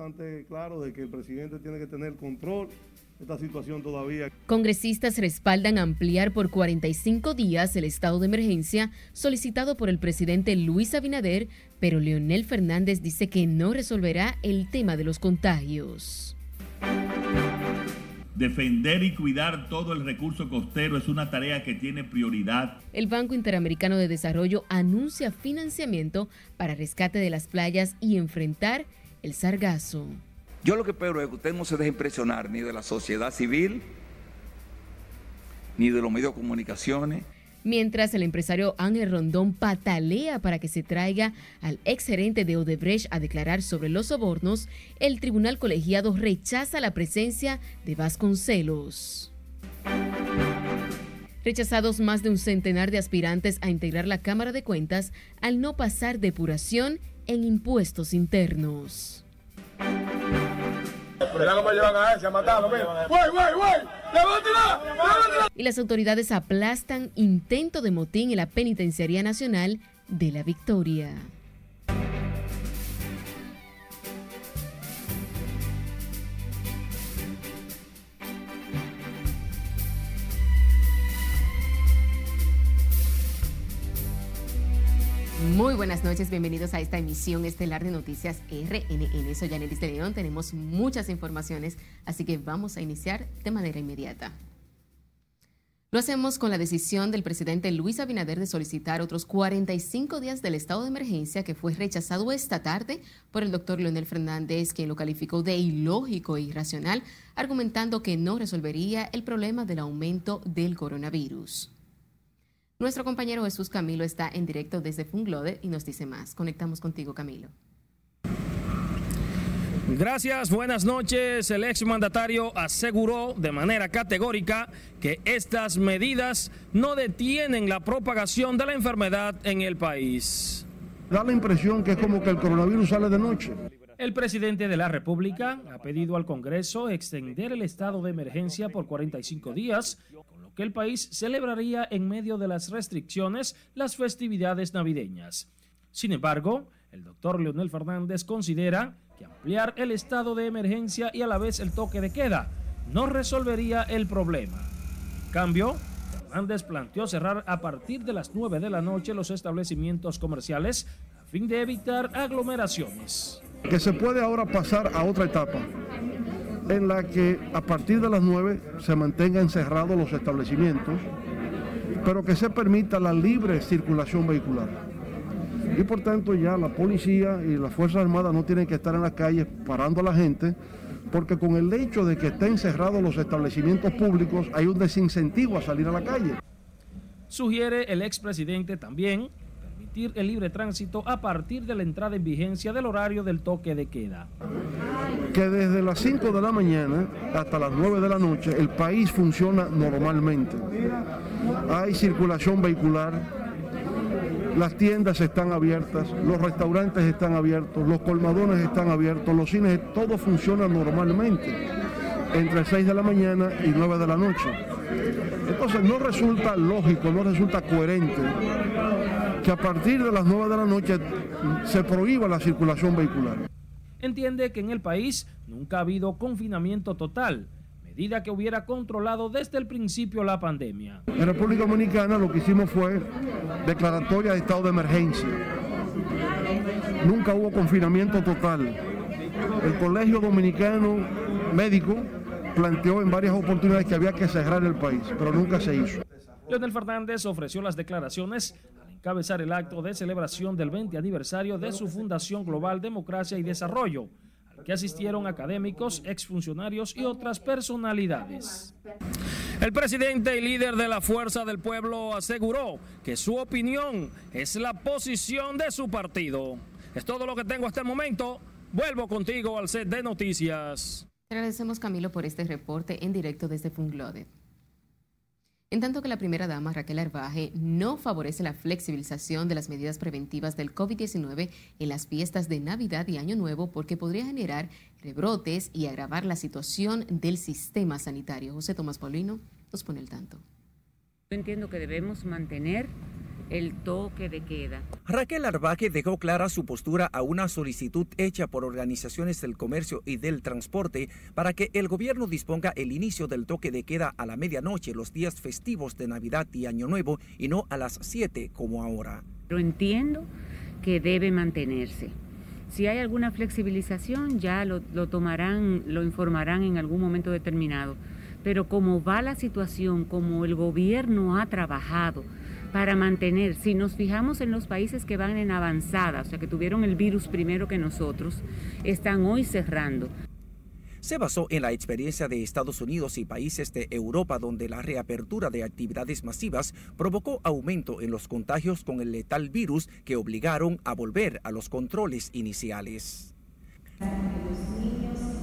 bastante claro de que el presidente tiene que tener control de esta situación todavía. Congresistas respaldan ampliar por 45 días el estado de emergencia solicitado por el presidente Luis Abinader, pero Leonel Fernández dice que no resolverá el tema de los contagios. Defender y cuidar todo el recurso costero es una tarea que tiene prioridad. El Banco Interamericano de Desarrollo anuncia financiamiento para rescate de las playas y enfrentar el sargazo. Yo lo que espero es que usted no se deje impresionar ni de la sociedad civil, ni de los medios de comunicaciones, Mientras el empresario Ángel Rondón patalea para que se traiga al exgerente de Odebrecht a declarar sobre los sobornos, el tribunal colegiado rechaza la presencia de Vasconcelos. Rechazados más de un centenar de aspirantes a integrar la Cámara de Cuentas al no pasar depuración en impuestos internos. Y las autoridades aplastan intento de motín en la Penitenciaría Nacional de la Victoria. Muy buenas noches, bienvenidos a esta emisión estelar de Noticias RNN. Soy Yanelis de León, tenemos muchas informaciones, así que vamos a iniciar de manera inmediata. Lo hacemos con la decisión del presidente Luis Abinader de solicitar otros 45 días del estado de emergencia que fue rechazado esta tarde por el doctor Leonel Fernández, quien lo calificó de ilógico e irracional, argumentando que no resolvería el problema del aumento del coronavirus. Nuestro compañero Jesús Camilo está en directo desde Funglode y nos dice más. Conectamos contigo, Camilo. Gracias, buenas noches. El exmandatario aseguró de manera categórica que estas medidas no detienen la propagación de la enfermedad en el país. Da la impresión que es como que el coronavirus sale de noche. El presidente de la República ha pedido al Congreso extender el estado de emergencia por 45 días, que el país celebraría en medio de las restricciones las festividades navideñas. Sin embargo, el doctor Leonel Fernández considera que ampliar el estado de emergencia y a la vez el toque de queda no resolvería el problema. En cambio, Fernández planteó cerrar a partir de las 9 de la noche los establecimientos comerciales a fin de evitar aglomeraciones que se puede ahora pasar a otra etapa en la que a partir de las 9 se mantengan cerrados los establecimientos, pero que se permita la libre circulación vehicular. Y por tanto ya la policía y las Fuerzas Armadas no tienen que estar en las calles parando a la gente, porque con el hecho de que estén cerrados los establecimientos públicos hay un desincentivo a salir a la calle. Sugiere el expresidente también el libre tránsito a partir de la entrada en vigencia del horario del toque de queda. Que desde las 5 de la mañana hasta las 9 de la noche el país funciona normalmente. Hay circulación vehicular, las tiendas están abiertas, los restaurantes están abiertos, los colmadones están abiertos, los cines, todo funciona normalmente entre 6 de la mañana y 9 de la noche. Entonces no resulta lógico, no resulta coherente que a partir de las 9 de la noche se prohíba la circulación vehicular. Entiende que en el país nunca ha habido confinamiento total, medida que hubiera controlado desde el principio la pandemia. En República Dominicana lo que hicimos fue declaratoria de estado de emergencia. Nunca hubo confinamiento total. El Colegio Dominicano Médico planteó en varias oportunidades que había que cerrar el país, pero nunca se hizo. Leonel Fernández ofreció las declaraciones al encabezar el acto de celebración del 20 aniversario de su Fundación Global Democracia y Desarrollo, al que asistieron académicos, exfuncionarios y otras personalidades. El presidente y líder de la Fuerza del Pueblo aseguró que su opinión es la posición de su partido. Es todo lo que tengo hasta el momento. Vuelvo contigo al set de noticias. Agradecemos Camilo por este reporte en directo desde Funglode. En tanto que la primera dama, Raquel Arbaje, no favorece la flexibilización de las medidas preventivas del COVID-19 en las fiestas de Navidad y Año Nuevo porque podría generar rebrotes y agravar la situación del sistema sanitario. José Tomás Paulino nos pone el tanto. Yo entiendo que debemos mantener el toque de queda. Raquel Arbaque dejó clara su postura a una solicitud hecha por organizaciones del comercio y del transporte para que el gobierno disponga el inicio del toque de queda a la medianoche los días festivos de Navidad y Año Nuevo y no a las 7 como ahora. Pero entiendo que debe mantenerse. Si hay alguna flexibilización, ya lo, lo tomarán, lo informarán en algún momento determinado. Pero como va la situación, como el gobierno ha trabajado, para mantener, si nos fijamos en los países que van en avanzada, o sea, que tuvieron el virus primero que nosotros, están hoy cerrando. Se basó en la experiencia de Estados Unidos y países de Europa donde la reapertura de actividades masivas provocó aumento en los contagios con el letal virus que obligaron a volver a los controles iniciales.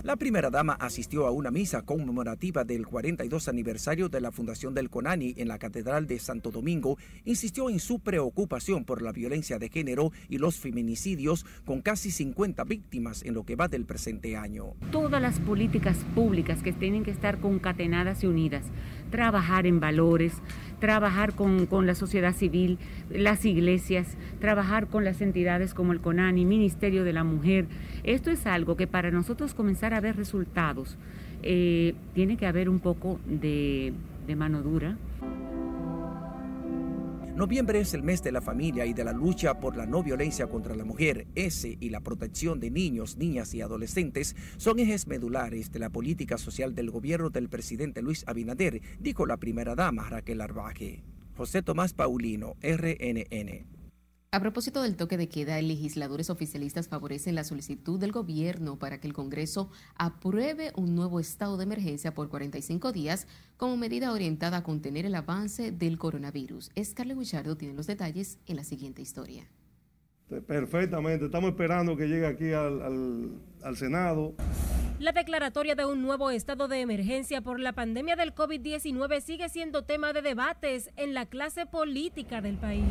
La primera dama asistió a una misa conmemorativa del 42 aniversario de la fundación del CONANI en la Catedral de Santo Domingo. Insistió en su preocupación por la violencia de género y los feminicidios, con casi 50 víctimas en lo que va del presente año. Todas las políticas públicas que tienen que estar concatenadas y unidas, trabajar en valores, trabajar con, con, la sociedad civil, las iglesias, trabajar con las entidades como el CONANI, Ministerio de la Mujer. Esto es algo que para nosotros comenzar a ver resultados, eh, tiene que haber un poco de, de mano dura. Noviembre es el mes de la familia y de la lucha por la no violencia contra la mujer. Ese y la protección de niños, niñas y adolescentes son ejes medulares de la política social del gobierno del presidente Luis Abinader, dijo la primera dama Raquel Arbaje. José Tomás Paulino, RNN. A propósito del toque de queda, legisladores oficialistas favorecen la solicitud del gobierno para que el Congreso apruebe un nuevo estado de emergencia por 45 días como medida orientada a contener el avance del coronavirus. Scarlett Guichardo tiene los detalles en la siguiente historia. Perfectamente, estamos esperando que llegue aquí al, al, al Senado. La declaratoria de un nuevo estado de emergencia por la pandemia del COVID-19 sigue siendo tema de debates en la clase política del país.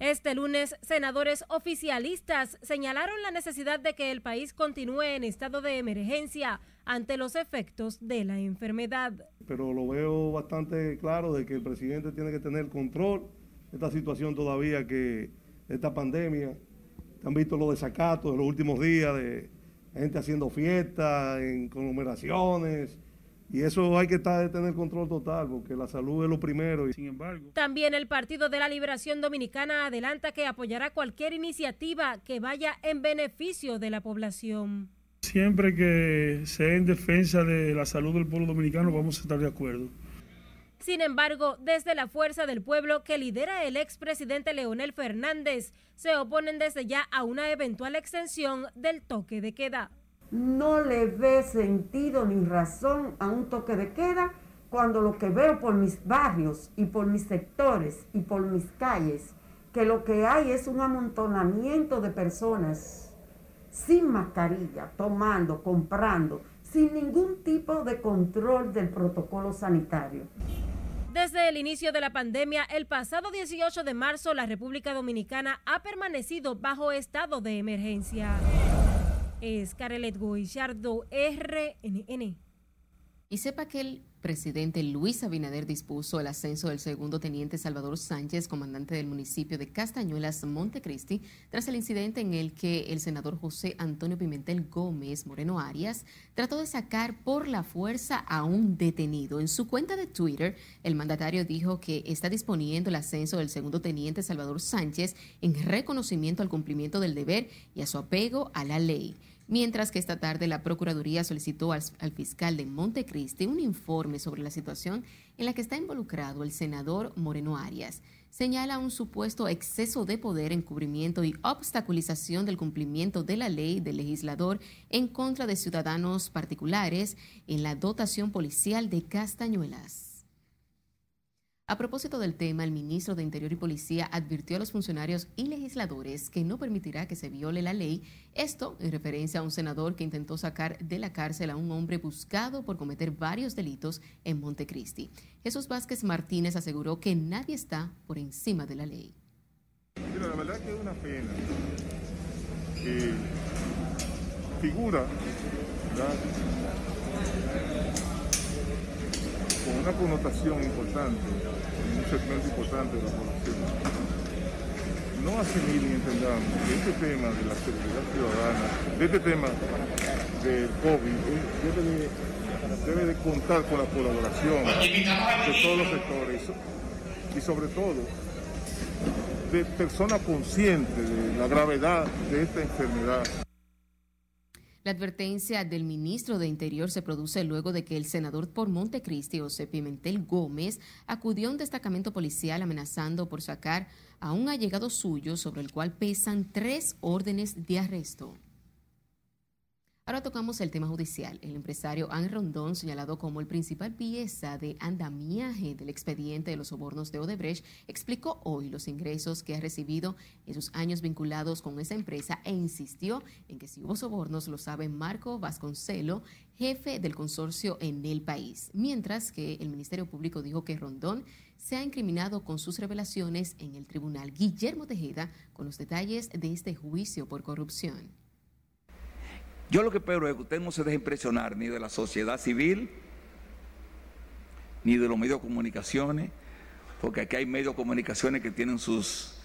Este lunes, senadores oficialistas señalaron la necesidad de que el país continúe en estado de emergencia ante los efectos de la enfermedad. Pero lo veo bastante claro de que el presidente tiene que tener control de esta situación todavía que esta pandemia. Han visto los desacatos de los últimos días de gente haciendo fiestas en conglomeraciones y eso hay que estar, tener control total, porque la salud es lo primero. Y sin embargo. También el Partido de la Liberación Dominicana adelanta que apoyará cualquier iniciativa que vaya en beneficio de la población. Siempre que sea en defensa de la salud del pueblo dominicano, vamos a estar de acuerdo. Sin embargo, desde la Fuerza del Pueblo que lidera el expresidente Leonel Fernández, se oponen desde ya a una eventual extensión del toque de queda no le ve sentido ni razón a un toque de queda cuando lo que veo por mis barrios y por mis sectores y por mis calles, que lo que hay es un amontonamiento de personas sin mascarilla, tomando, comprando, sin ningún tipo de control del protocolo sanitario. Desde el inicio de la pandemia, el pasado 18 de marzo, la República Dominicana ha permanecido bajo estado de emergencia. Scarlett Guillardo, RNN. Y sepa que el presidente Luis Abinader dispuso el ascenso del segundo teniente Salvador Sánchez, comandante del municipio de Castañuelas, Montecristi, tras el incidente en el que el senador José Antonio Pimentel Gómez Moreno Arias trató de sacar por la fuerza a un detenido. En su cuenta de Twitter, el mandatario dijo que está disponiendo el ascenso del segundo teniente Salvador Sánchez en reconocimiento al cumplimiento del deber y a su apego a la ley mientras que esta tarde la Procuraduría solicitó al, al, fiscal de Montecristi un informe sobre la situación en la que está involucrado el senador Moreno Arias. Señala un supuesto exceso de poder, encubrimiento y obstaculización del cumplimiento de la ley del legislador en contra de ciudadanos particulares en la dotación policial de Castañuelas. A propósito del tema, el ministro de Interior y Policía advirtió a los funcionarios y legisladores que no permitirá que se viole la ley, esto en referencia a un senador que intentó sacar de la cárcel a un hombre buscado por cometer varios delitos en Montecristi. Jesús Vázquez Martínez aseguró que nadie está por encima de la ley. La verdad que es una pena que figura ¿verdad? Con una connotación importante un segmento importante de la población no asimilen y entendamos que este tema de la seguridad ciudadana, de este tema del COVID, eh, debe de, debe de contar con la colaboración de todos los sectores y sobre todo de personas conscientes de la gravedad de esta enfermedad. La advertencia del ministro de Interior se produce luego de que el senador por Montecristi, José Pimentel Gómez, acudió a un destacamento policial amenazando por sacar a un allegado suyo sobre el cual pesan tres órdenes de arresto. Ahora tocamos el tema judicial. El empresario Ángel Rondón, señalado como el principal pieza de andamiaje del expediente de los sobornos de Odebrecht, explicó hoy los ingresos que ha recibido en sus años vinculados con esa empresa e insistió en que si hubo sobornos lo sabe Marco Vasconcelo, jefe del consorcio en el país. Mientras que el Ministerio Público dijo que Rondón se ha incriminado con sus revelaciones en el tribunal. Guillermo Tejeda con los detalles de este juicio por corrupción. Yo lo que espero es que usted no se deje impresionar ni de la sociedad civil, ni de los medios de comunicaciones, porque aquí hay medios de comunicaciones que tienen sus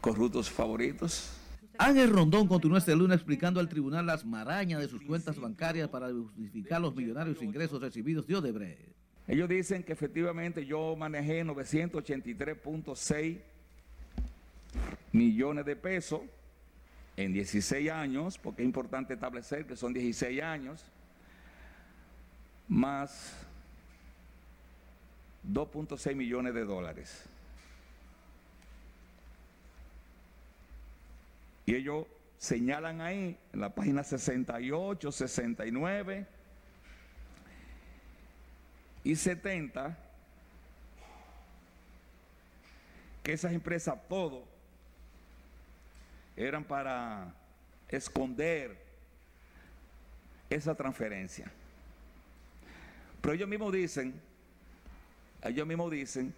corruptos favoritos. Ángel Rondón continuó este lunes explicando al tribunal las marañas de sus cuentas bancarias para justificar los millonarios ingresos recibidos de Odebrecht. Ellos dicen que efectivamente yo manejé 983.6 millones de pesos en 16 años, porque es importante establecer que son 16 años, más 2.6 millones de dólares. Y ellos señalan ahí, en la página 68, 69 y 70, que esas empresas todo eran para esconder esa transferencia. Pero ellos mismos dicen, ellos mismos dicen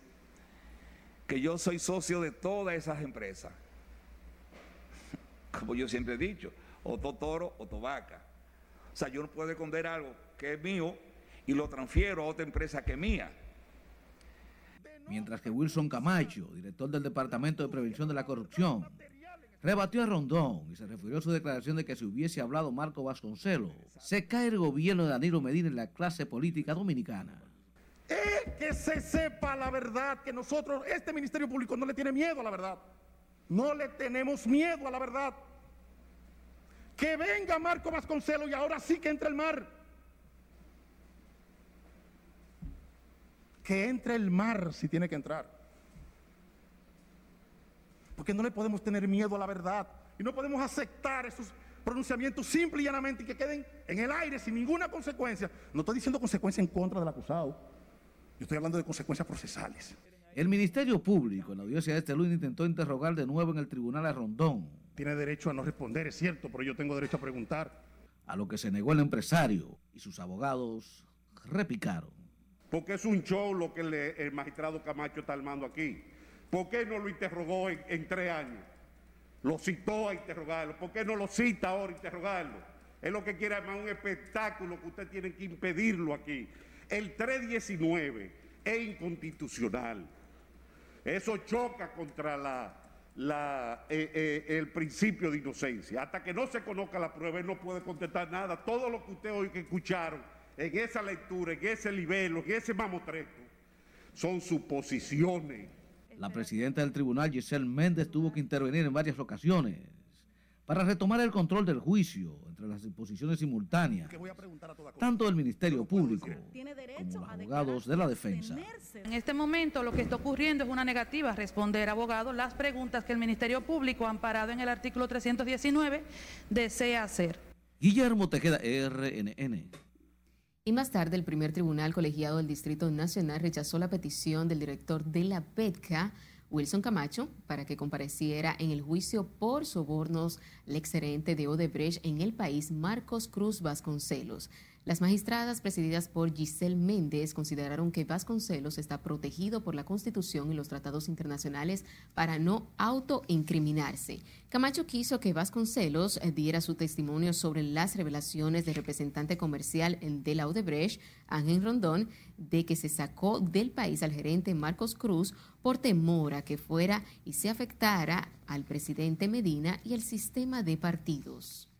que yo soy socio de todas esas empresas. Como yo siempre he dicho, o toro o vaca. O sea, yo no puedo esconder algo que es mío y lo transfiero a otra empresa que es mía. Mientras que Wilson Camacho, director del Departamento de Prevención de la Corrupción, rebatió a Rondón y se refirió a su declaración de que si hubiese hablado Marco Vasconcelos, se cae el gobierno de Danilo Medina en la clase política dominicana. Es que se sepa la verdad, que nosotros, este Ministerio Público no le tiene miedo a la verdad. No le tenemos miedo a la verdad. Que venga Marco Vasconcelos y ahora sí que entre el mar. Que entre el mar si tiene que entrar porque no le podemos tener miedo a la verdad y no podemos aceptar esos pronunciamientos simple y llanamente y que queden en el aire sin ninguna consecuencia. No estoy diciendo consecuencia en contra del acusado, yo estoy hablando de consecuencias procesales. El Ministerio Público en la audiencia de este lunes intentó interrogar de nuevo en el tribunal a Rondón. Tiene derecho a no responder, es cierto, pero yo tengo derecho a preguntar. A lo que se negó el empresario y sus abogados repicaron. Porque es un show lo que el magistrado Camacho está armando aquí. ¿Por qué no lo interrogó en, tres años? Lo citó a interrogarlo. ¿Por qué no lo cita ahora a interrogarlo? Es lo que quiere armar un espectáculo que usted tiene que impedirlo aquí. El 319 es inconstitucional. Eso choca contra eh, eh, el principio de inocencia. Hasta que no se conozca la prueba, él no puede contestar nada. Todo lo que usted hoy escucharon en esa lectura, en ese nivel, en ese mamotreto, son suposiciones la presidenta del tribunal, Giselle Méndez, tuvo que intervenir en varias ocasiones para retomar el control del juicio entre las disposiciones simultáneas, tanto del Ministerio Público como los abogados de la defensa. En este momento lo que está ocurriendo es una negativa a responder, abogado, las preguntas que el Ministerio Público, amparado en el artículo 319, desea hacer. Guillermo Tejeda, RNN. Y más tarde, el primer tribunal colegiado del Distrito Nacional rechazó la petición del director de la PETCA, Wilson Camacho, para que compareciera en el juicio por sobornos al exgerente de Odebrecht en el país, Marcos Cruz Vasconcelos. Las magistradas presididas por Giselle Méndez consideraron que Vasconcelos está protegido por la Constitución y los tratados internacionales para no autoincriminarse. Camacho quiso que Vasconcelos eh, diera su testimonio sobre las revelaciones del representante comercial de la Odebrecht, Ángel Rondón, de que se sacó del país al gerente Marcos Cruz por temor a que fuera y se afectara al presidente Medina y el sistema de partidos.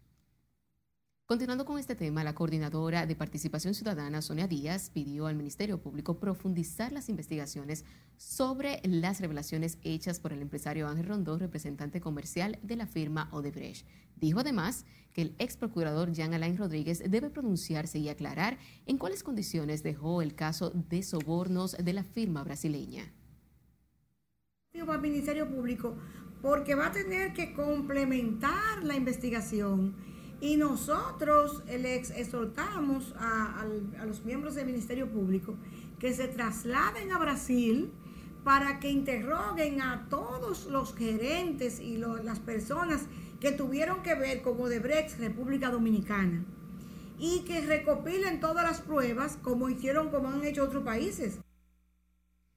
Continuando con este tema, la coordinadora de Participación Ciudadana, Sonia Díaz, pidió al Ministerio Público profundizar las investigaciones sobre las revelaciones hechas por el empresario Ángel Rondón, representante comercial de la firma Odebrecht. Dijo además que el ex procurador Jean Alain Rodríguez debe pronunciarse y aclarar en cuáles condiciones dejó el caso de sobornos de la firma brasileña. Al Ministerio Público porque va a tener que complementar la investigación y nosotros les exhortamos a, los miembros del Ministerio Público que se trasladen a Brasil para que interroguen a todos los gerentes y las personas que tuvieron que ver con Odebrecht República Dominicana y que recopilen todas las pruebas como hicieron, como han hecho otros países.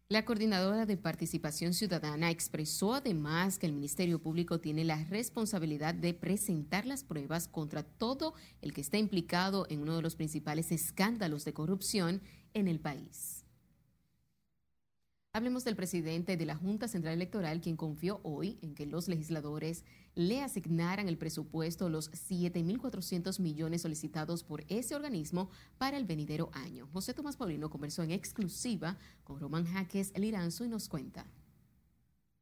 La coordinadora de participación ciudadana expresó además que el Ministerio Público tiene la responsabilidad de presentar las pruebas contra todo el que está implicado en uno de los principales escándalos de corrupción en el país. Hablemos del presidente de la Junta Central Electoral, quien confió hoy en que los legisladores le asignaran el presupuesto los 7.400 millones solicitados por ese organismo para el venidero año. José Tomás Paulino conversó en exclusiva con Román Jaques Liranzo y nos cuenta.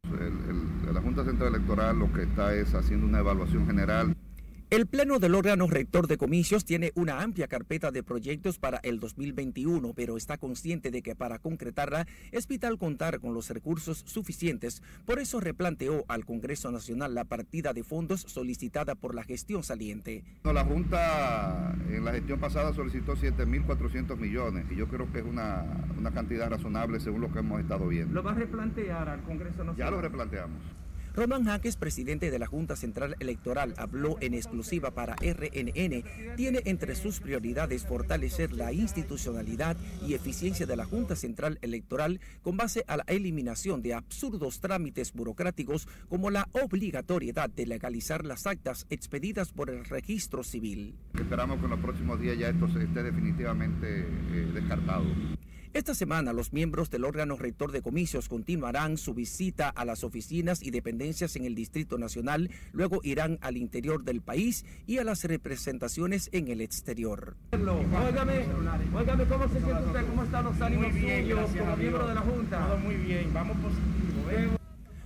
la Junta Central Electoral lo que está es haciendo una evaluación general el Pleno del órgano rector de comicios tiene una amplia carpeta de proyectos para el 2021, pero está consciente de que para concretarla es vital contar con los recursos suficientes. Por eso replanteó al Congreso Nacional la partida de fondos solicitada por la gestión saliente. La Junta en la gestión pasada solicitó 7.400 millones y yo creo que es una, una cantidad razonable según lo que hemos estado viendo. ¿Lo va a replantear al Congreso Nacional? Ya lo replanteamos. Román Jaques, presidente de la Junta Central Electoral, habló en exclusiva para RNN. Tiene entre sus prioridades fortalecer la institucionalidad y eficiencia de la Junta Central Electoral con base a la eliminación de absurdos trámites burocráticos como la obligatoriedad de legalizar las actas expedidas por el registro civil. Esperamos que en los próximos días ya esto esté definitivamente eh, descartado. Esta semana los miembros del órgano rector de comicios continuarán su visita a las oficinas y dependencias en el Distrito Nacional, luego irán al interior del país y a las representaciones en el exterior. Óigame, ¿cómo se siente usted? ¿Cómo están los ánimos suyos como miembro de la Junta? Todo muy bien, vamos positivo. ¿eh?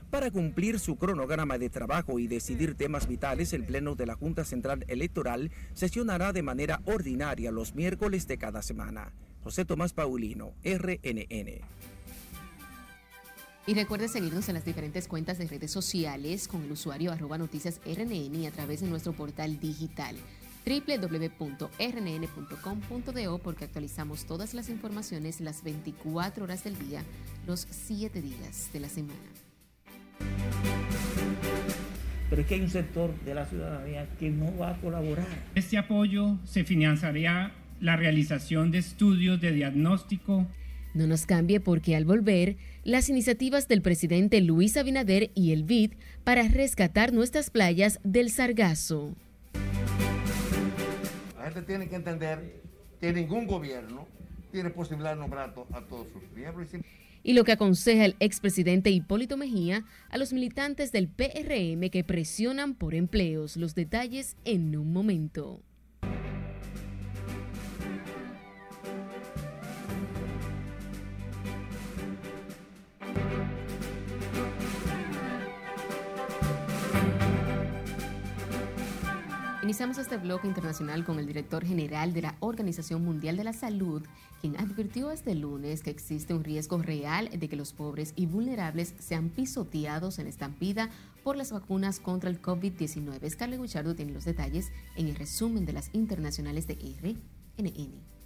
Para cumplir su cronograma de trabajo y decidir temas vitales, el Pleno de la Junta Central Electoral sesionará de manera ordinaria los miércoles de cada semana. José Tomás Paulino, RNN. Y recuerde seguirnos en las diferentes cuentas de redes sociales con el usuario arroba noticias RNN y a través de nuestro portal digital www.rnn.com.do porque actualizamos todas las informaciones las 24 horas del día, los 7 días de la semana. Pero es que hay un sector de la ciudadanía que no va a colaborar. Este apoyo se financiaría la realización de estudios de diagnóstico. No nos cambie porque al volver, las iniciativas del presidente Luis Abinader y el BID para rescatar nuestras playas del sargazo. La gente tiene que entender que ningún gobierno tiene posibilidad de nombrar a todos sus miembros. Y lo que aconseja el expresidente Hipólito Mejía a los militantes del PRM que presionan por empleos. Los detalles en un momento. Iniciamos este bloque internacional con el director general de la Organización Mundial de la Salud, quien advirtió este lunes que existe un riesgo real de que los pobres y vulnerables sean pisoteados en estampida por las vacunas contra el COVID-19. Scarlett Guichardo tiene los detalles en el resumen de las internacionales de RNN.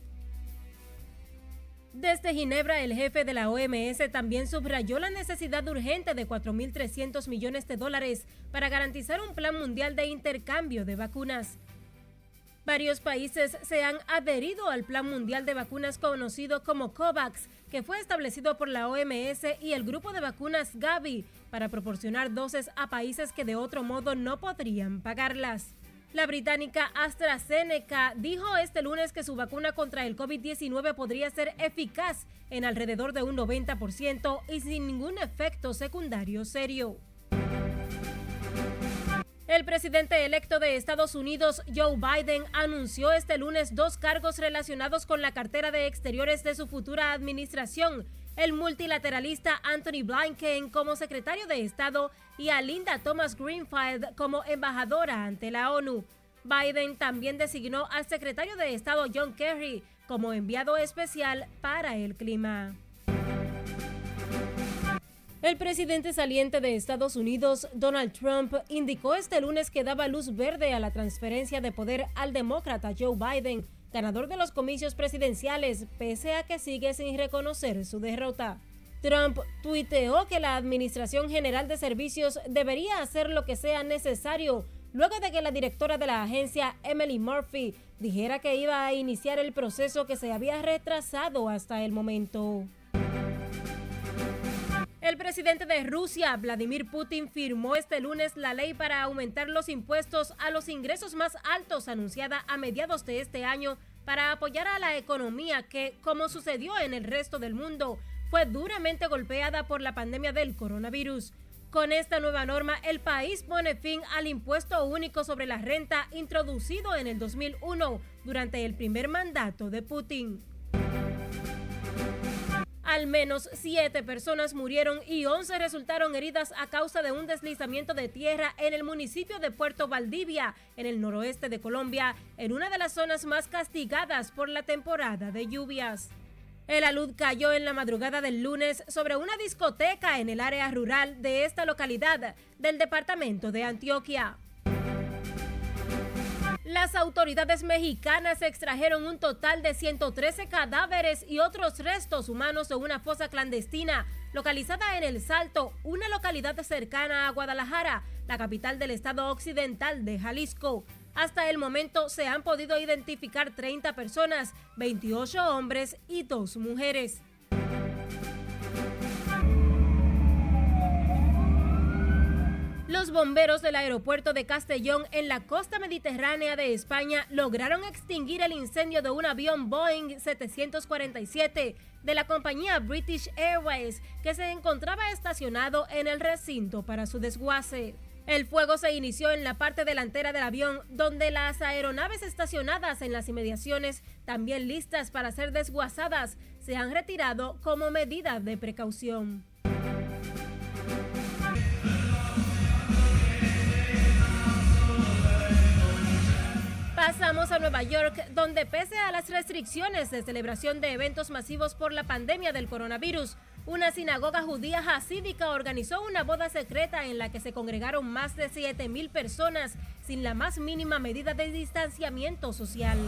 Desde Ginebra, el jefe de la OMS también subrayó la necesidad urgente de 4.300 millones de dólares para garantizar un plan mundial de intercambio de vacunas. Varios países se han adherido al Plan Mundial de Vacunas conocido como COVAX, que fue establecido por la OMS y el grupo de vacunas Gavi para proporcionar dosis a países que de otro modo no podrían pagarlas. La británica AstraZeneca dijo este lunes que su vacuna contra el COVID-19 podría ser eficaz en alrededor de un 90% y sin ningún efecto secundario serio. El presidente electo de Estados Unidos, Joe Biden, anunció este lunes dos cargos relacionados con la cartera de exteriores de su futura administración. El multilateralista Anthony Blinken como secretario de Estado y a Linda Thomas Greenfield como embajadora ante la ONU. Biden también designó al secretario de Estado John Kerry como enviado especial para el clima. El presidente saliente de Estados Unidos, Donald Trump, indicó este lunes que daba luz verde a la transferencia de poder al demócrata Joe Biden, ganador de los comicios presidenciales, pese a que sigue sin reconocer su derrota. Trump tuiteó que la Administración General de Servicios debería hacer lo que sea necesario luego de que la directora de la agencia, Emily Murphy, dijera que iba a iniciar el proceso que se había retrasado hasta el momento. El presidente de Rusia, Vladimir Putin, firmó este lunes la ley para aumentar los impuestos a los ingresos más altos anunciada a mediados de este año para apoyar a la economía que, como sucedió en el resto del mundo, fue duramente golpeada por la pandemia del coronavirus. Con esta nueva norma, el país pone fin al impuesto único sobre la renta introducido en el 2001 durante el primer mandato de Putin. Al menos siete personas murieron y 11 resultaron heridas a causa de un deslizamiento de tierra en el municipio de Puerto Valdivia, en el noroeste de Colombia, en una de las zonas más castigadas por la temporada de lluvias. El alud cayó en la madrugada del lunes sobre una discoteca en el área rural de esta localidad del departamento de Antioquia. Las autoridades mexicanas extrajeron un total de 113 cadáveres y otros restos humanos de una fosa clandestina localizada en El Salto, una localidad cercana a Guadalajara, la capital del estado occidental de Jalisco. Hasta el momento se han podido identificar 30 personas, 28 hombres y 2 mujeres. Los bomberos del aeropuerto de Castellón en la costa mediterránea de España lograron extinguir el incendio de un avión Boeing 747 de la compañía British Airways que se encontraba estacionado en el recinto para su desguace. El fuego se inició en la parte delantera del avión, donde las aeronaves estacionadas en las inmediaciones, también listas para ser desguazadas, se han retirado como medida de precaución. Pasamos a Nueva York, donde pese a las restricciones de celebración de eventos masivos por la pandemia del coronavirus, una sinagoga judía hasídica organizó una boda secreta en la que se congregaron más de 7 mil personas sin la más mínima medida de distanciamiento social.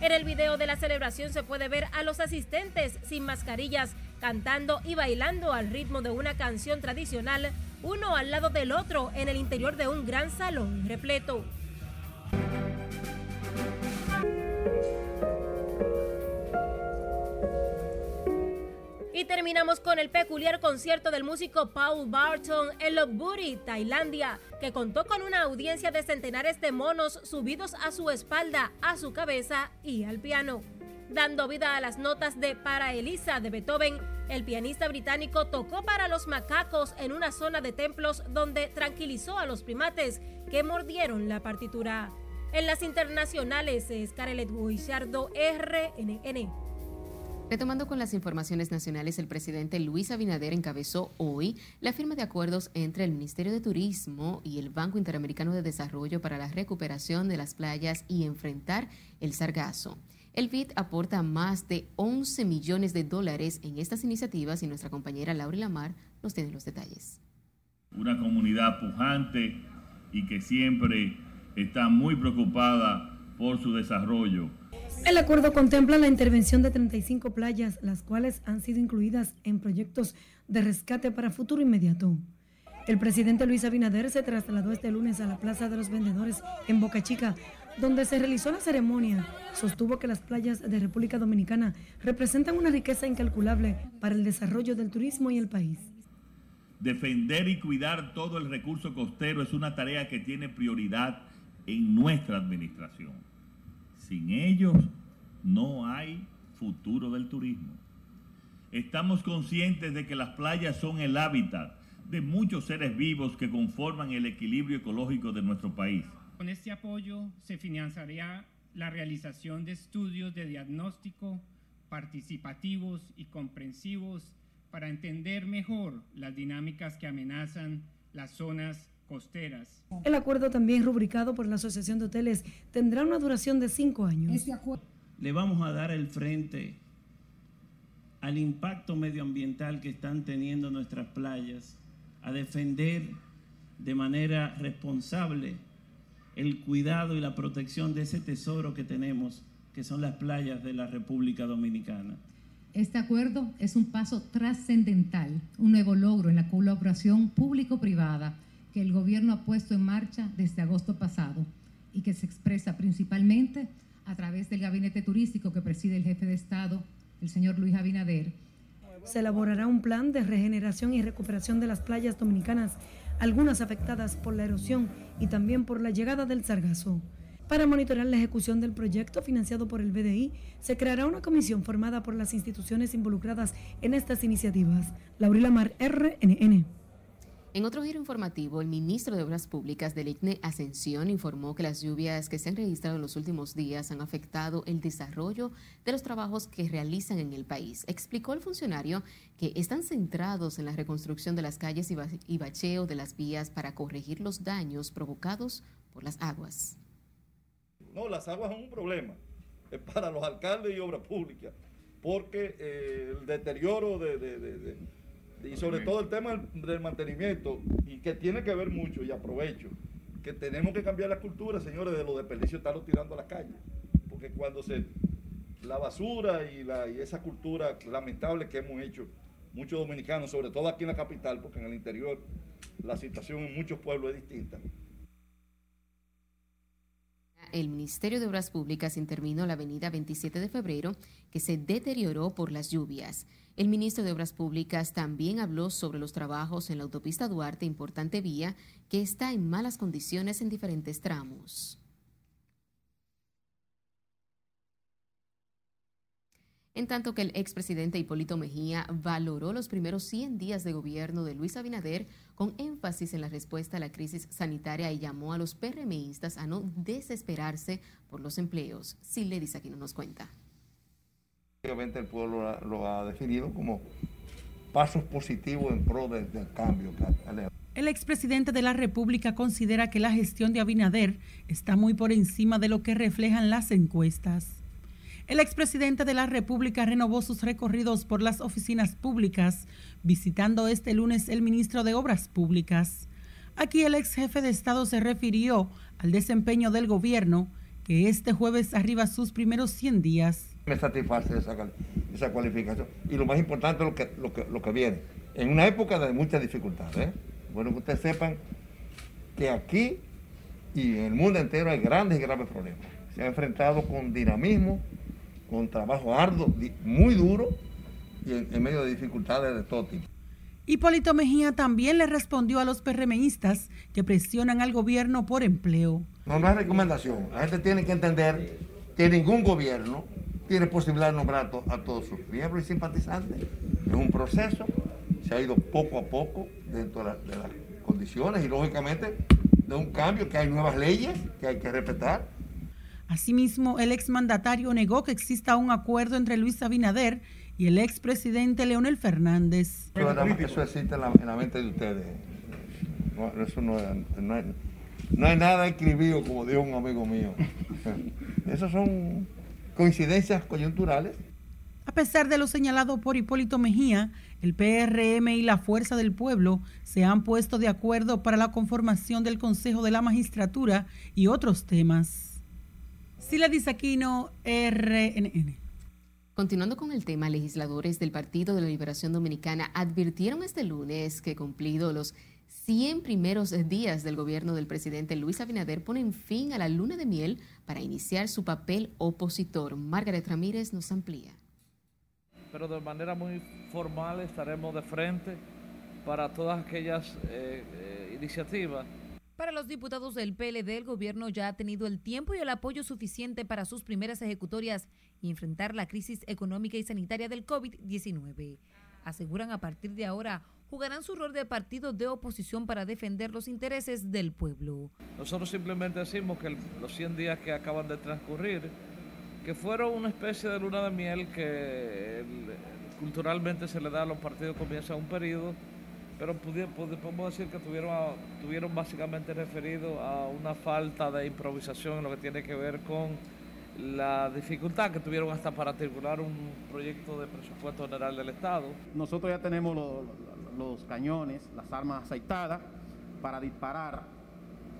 En el video de la celebración se puede ver a los asistentes sin mascarillas, cantando y bailando al ritmo de una canción tradicional, uno al lado del otro en el interior de un gran salón repleto. Y terminamos con el peculiar concierto del músico Paul Barton en Lopburi, Tailandia, que contó con una audiencia de centenares de monos subidos a su espalda, a su cabeza y al piano. Dando vida a las notas de Para Elisa de Beethoven, el pianista británico tocó para los macacos en una zona de templos donde tranquilizó a los primates que mordieron la partitura. En las internacionales, Scarlett Guichardo, RNN. Retomando con las informaciones nacionales, el presidente Luis Abinader encabezó hoy la firma de acuerdos entre el Ministerio de Turismo y el Banco Interamericano de Desarrollo para la recuperación de las playas y enfrentar el sargazo. El BID aporta más de 11 millones de dólares en estas iniciativas y nuestra compañera Laura Lamar nos tiene los detalles. Una comunidad pujante y que siempre está muy preocupada por su desarrollo el acuerdo contempla la intervención de 35 playas, las cuales han sido incluidas en proyectos de rescate para futuro inmediato. El presidente Luis Abinader se trasladó este lunes a la Plaza de los Vendedores en Boca Chica, donde se realizó la ceremonia. Sostuvo que las playas de República Dominicana representan una riqueza incalculable para el desarrollo del turismo y el país. Defender y cuidar todo el recurso costero es una tarea que tiene prioridad en nuestra administración. Sin ellos no hay futuro del turismo. Estamos conscientes de que las playas son el hábitat de muchos seres vivos que conforman el equilibrio ecológico de nuestro país. Con este apoyo se financiaría la realización de estudios de diagnóstico participativos y comprensivos para entender mejor las dinámicas que amenazan las zonas costeras. El acuerdo también rubricado por la Asociación de Hoteles tendrá una duración de cinco años. Este Le vamos a dar el frente al impacto medioambiental que están teniendo nuestras playas, a defender de manera responsable el cuidado y la protección de ese tesoro que tenemos, que son las playas de la República Dominicana. Este acuerdo es un paso trascendental, un nuevo logro en la colaboración público-privada que el gobierno ha puesto en marcha desde agosto pasado y que se expresa principalmente a través del gabinete turístico que preside el jefe de Estado, el señor Luis Abinader. Se elaborará un plan de regeneración y recuperación de las playas dominicanas, algunas afectadas por la erosión y también por la llegada del sargazo. Para monitorear la ejecución del proyecto financiado por el BDI, se creará una comisión formada por las instituciones involucradas en estas iniciativas. Laurila Mar, RNN. En otro giro informativo, el ministro de Obras Públicas del ICNE Ascensión informó que las lluvias que se han registrado en los últimos días han afectado el desarrollo de los trabajos que realizan en el país. Explicó el funcionario que están centrados en la reconstrucción de las calles y bacheo de las vías para corregir los daños provocados por las aguas. No, las aguas son un problema para los alcaldes y obras públicas, porque eh, el deterioro de y sobre todo el tema del, mantenimiento, y que tiene que ver mucho, y aprovecho, que tenemos que cambiar la cultura, señores, de los desperdicios, estarlo tirando a la calle. Porque cuando se. La basura y, la, y esa cultura lamentable que hemos hecho muchos dominicanos, sobre todo aquí en la capital, porque en el interior la situación en muchos pueblos es distinta. El Ministerio de Obras Públicas intervino la avenida 27 de febrero, que se deterioró por las lluvias. El ministro de Obras Públicas también habló sobre los trabajos en la autopista Duarte, importante vía, que está en malas condiciones en diferentes tramos. En tanto que el expresidente Hipólito Mejía valoró los primeros 100 días de gobierno de Luis Abinader con énfasis en la respuesta a la crisis sanitaria y llamó a los PRMistas a no desesperarse por los empleos. Si le dice aquí no nos cuenta. Obviamente el pueblo lo ha, definido como pasos positivos en pro del cambio. El expresidente de la República considera que la gestión de Abinader está muy por encima de lo que reflejan las encuestas. El expresidente de la República renovó sus recorridos por las oficinas públicas, visitando este lunes el ministro de Obras Públicas. Aquí el ex jefe de Estado se refirió al desempeño del gobierno, que este jueves arriba sus primeros 100 días me satisface esa, esa cualificación. Y lo más importante es lo que, lo que, lo que viene. En una época de muchas dificultades. ¿eh? Bueno, que ustedes sepan que aquí y en el mundo entero hay grandes y graves problemas. Se ha enfrentado con dinamismo, con trabajo arduo, muy duro y en, medio de dificultades de todo tipo. Hipólito Mejía también le respondió a los PRMistas que presionan al gobierno por empleo. No, no es recomendación. La gente tiene que entender que ningún gobierno tiene posibilidad de nombrar a, todos sus miembros y simpatizantes. Es un proceso, se ha ido poco a poco dentro de, las condiciones y lógicamente de un cambio, que hay nuevas leyes que hay que respetar. Asimismo, el exmandatario negó que exista un acuerdo entre Luis Abinader y el expresidente Leonel Fernández. Eso existe en la, mente de ustedes. No, eso no, no hay nada escribido, como dijo un amigo mío. Esos son coincidencias coyunturales. A pesar de lo señalado por Hipólito Mejía, el PRM y la Fuerza del Pueblo se han puesto de acuerdo para la conformación del Consejo de la Magistratura y otros temas. Sila Disaquino, RNN. Continuando con el tema, legisladores del Partido de la Liberación Dominicana advirtieron este lunes que cumplido los 100 primeros días del gobierno del presidente Luis Abinader ponen fin a la luna de miel para iniciar su papel opositor. Margaret Ramírez nos amplía. Pero de manera muy formal estaremos de frente para todas aquellas eh, eh, iniciativas Para los diputados del PLD, el gobierno ya ha tenido el tiempo y el apoyo suficiente para sus primeras ejecutorias y enfrentar la crisis económica y sanitaria del COVID-19. Aseguran a partir de ahora jugarán su rol de partido de oposición para defender los intereses del pueblo. Nosotros simplemente decimos que los 100 días que acaban de transcurrir, que fueron una especie de luna de miel que culturalmente se le da a los partidos comienza un periodo pero podemos decir que tuvieron, tuvieron básicamente referido a una falta de improvisación en lo que tiene que ver con la dificultad que tuvieron hasta para articular un proyecto de presupuesto general del Estado. Nosotros ya tenemos los, cañones, las armas aceitadas para disparar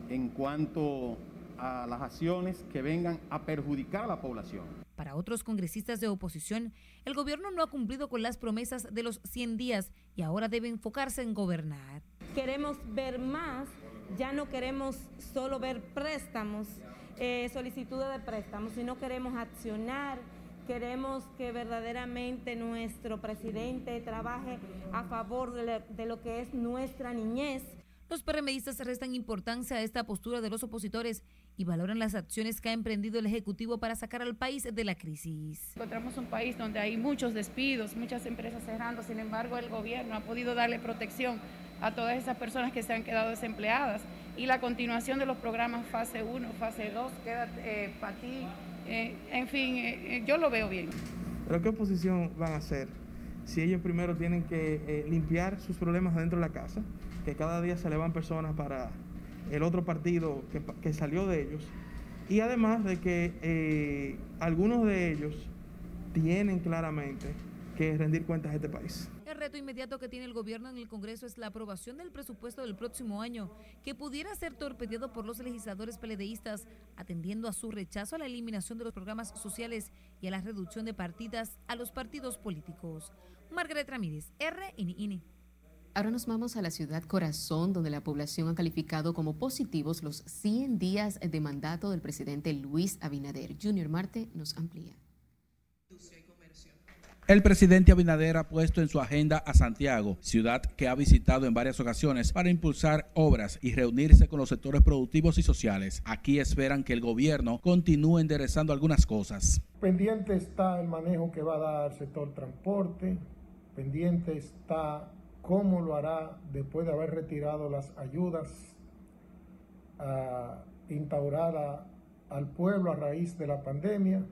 en cuanto a las acciones que vengan a perjudicar a la población. Para otros congresistas de oposición, el gobierno no ha cumplido con las promesas de los 100 días y ahora debe enfocarse en gobernar. Queremos ver más, ya no queremos solo ver préstamos, eh, solicitudes de préstamos, sino queremos accionar, queremos que verdaderamente nuestro presidente trabaje a favor de lo que es nuestra niñez. Los PRMistas restan importancia a esta postura de los opositores y valoran las acciones que ha emprendido el Ejecutivo para sacar al país de la crisis. Encontramos un país donde hay muchos despidos, muchas empresas cerrando, sin embargo el gobierno ha podido darle protección a todas esas personas que se han quedado desempleadas y la continuación de los programas fase 1, fase 2, queda eh, para ti, eh, en fin, eh, yo lo veo bien. ¿Pero qué oposición van a hacer si ellos primero tienen que limpiar sus problemas dentro de la casa, que cada día se le van personas para el otro partido que, salió de ellos. Y además de que eh, algunos de ellos tienen claramente que rendir cuentas a este país. Reto inmediato que tiene el gobierno en el Congreso es la aprobación del presupuesto del próximo año, que pudiera ser torpedeado por los legisladores peledeístas, atendiendo a su rechazo a la eliminación de los programas sociales y a la reducción de partidas a los partidos políticos. Margaret Ramírez, RNN. Ahora nos vamos a la ciudad corazón, donde la población ha calificado como positivos los 100 días de mandato del presidente Luis Abinader. Junior Marte nos amplía. El presidente Abinader ha puesto en su agenda a Santiago, ciudad que ha visitado en varias ocasiones para impulsar obras y reunirse con los sectores productivos y sociales. Aquí esperan que el gobierno continúe enderezando algunas cosas. Pendiente está el manejo que va a dar el sector transporte, pendiente está cómo lo hará después de haber retirado las ayudas uh, instauradas al pueblo a raíz de la pandemia.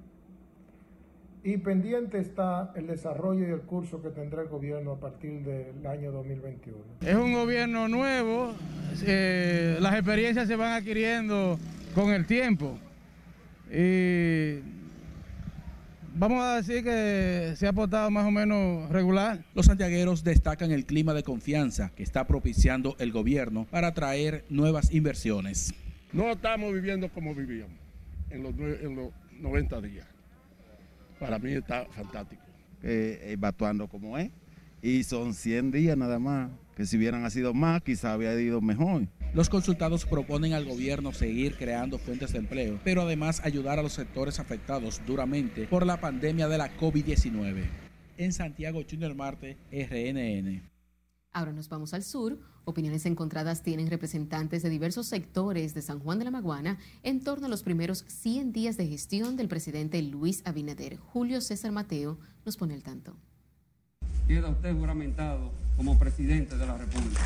Y pendiente está el desarrollo y el curso que tendrá el gobierno a partir del año 2021. Es un gobierno nuevo, eh, las experiencias se van adquiriendo con el tiempo. Y Vamos a decir que se ha portado más o menos regular. Los santiagueros destacan el clima de confianza que está propiciando el gobierno para atraer nuevas inversiones. No estamos viviendo como vivíamos en los, 90 días. Para mí está fantástico. Eh, eh como es. Y son 100 días nada más, que si hubieran sido más, quizá había ido mejor. Los consultados proponen al gobierno seguir creando fuentes de empleo, pero además ayudar a los sectores afectados duramente por la pandemia de la COVID-19. En Santiago, Junior Marte, RNN. Ahora nos vamos al sur. Opiniones encontradas tienen representantes de diversos sectores de San Juan de la Maguana en torno a los primeros 100 días de gestión del presidente Luis Abinader. Julio César Mateo nos pone el tanto. Queda usted juramentado como presidente de la República.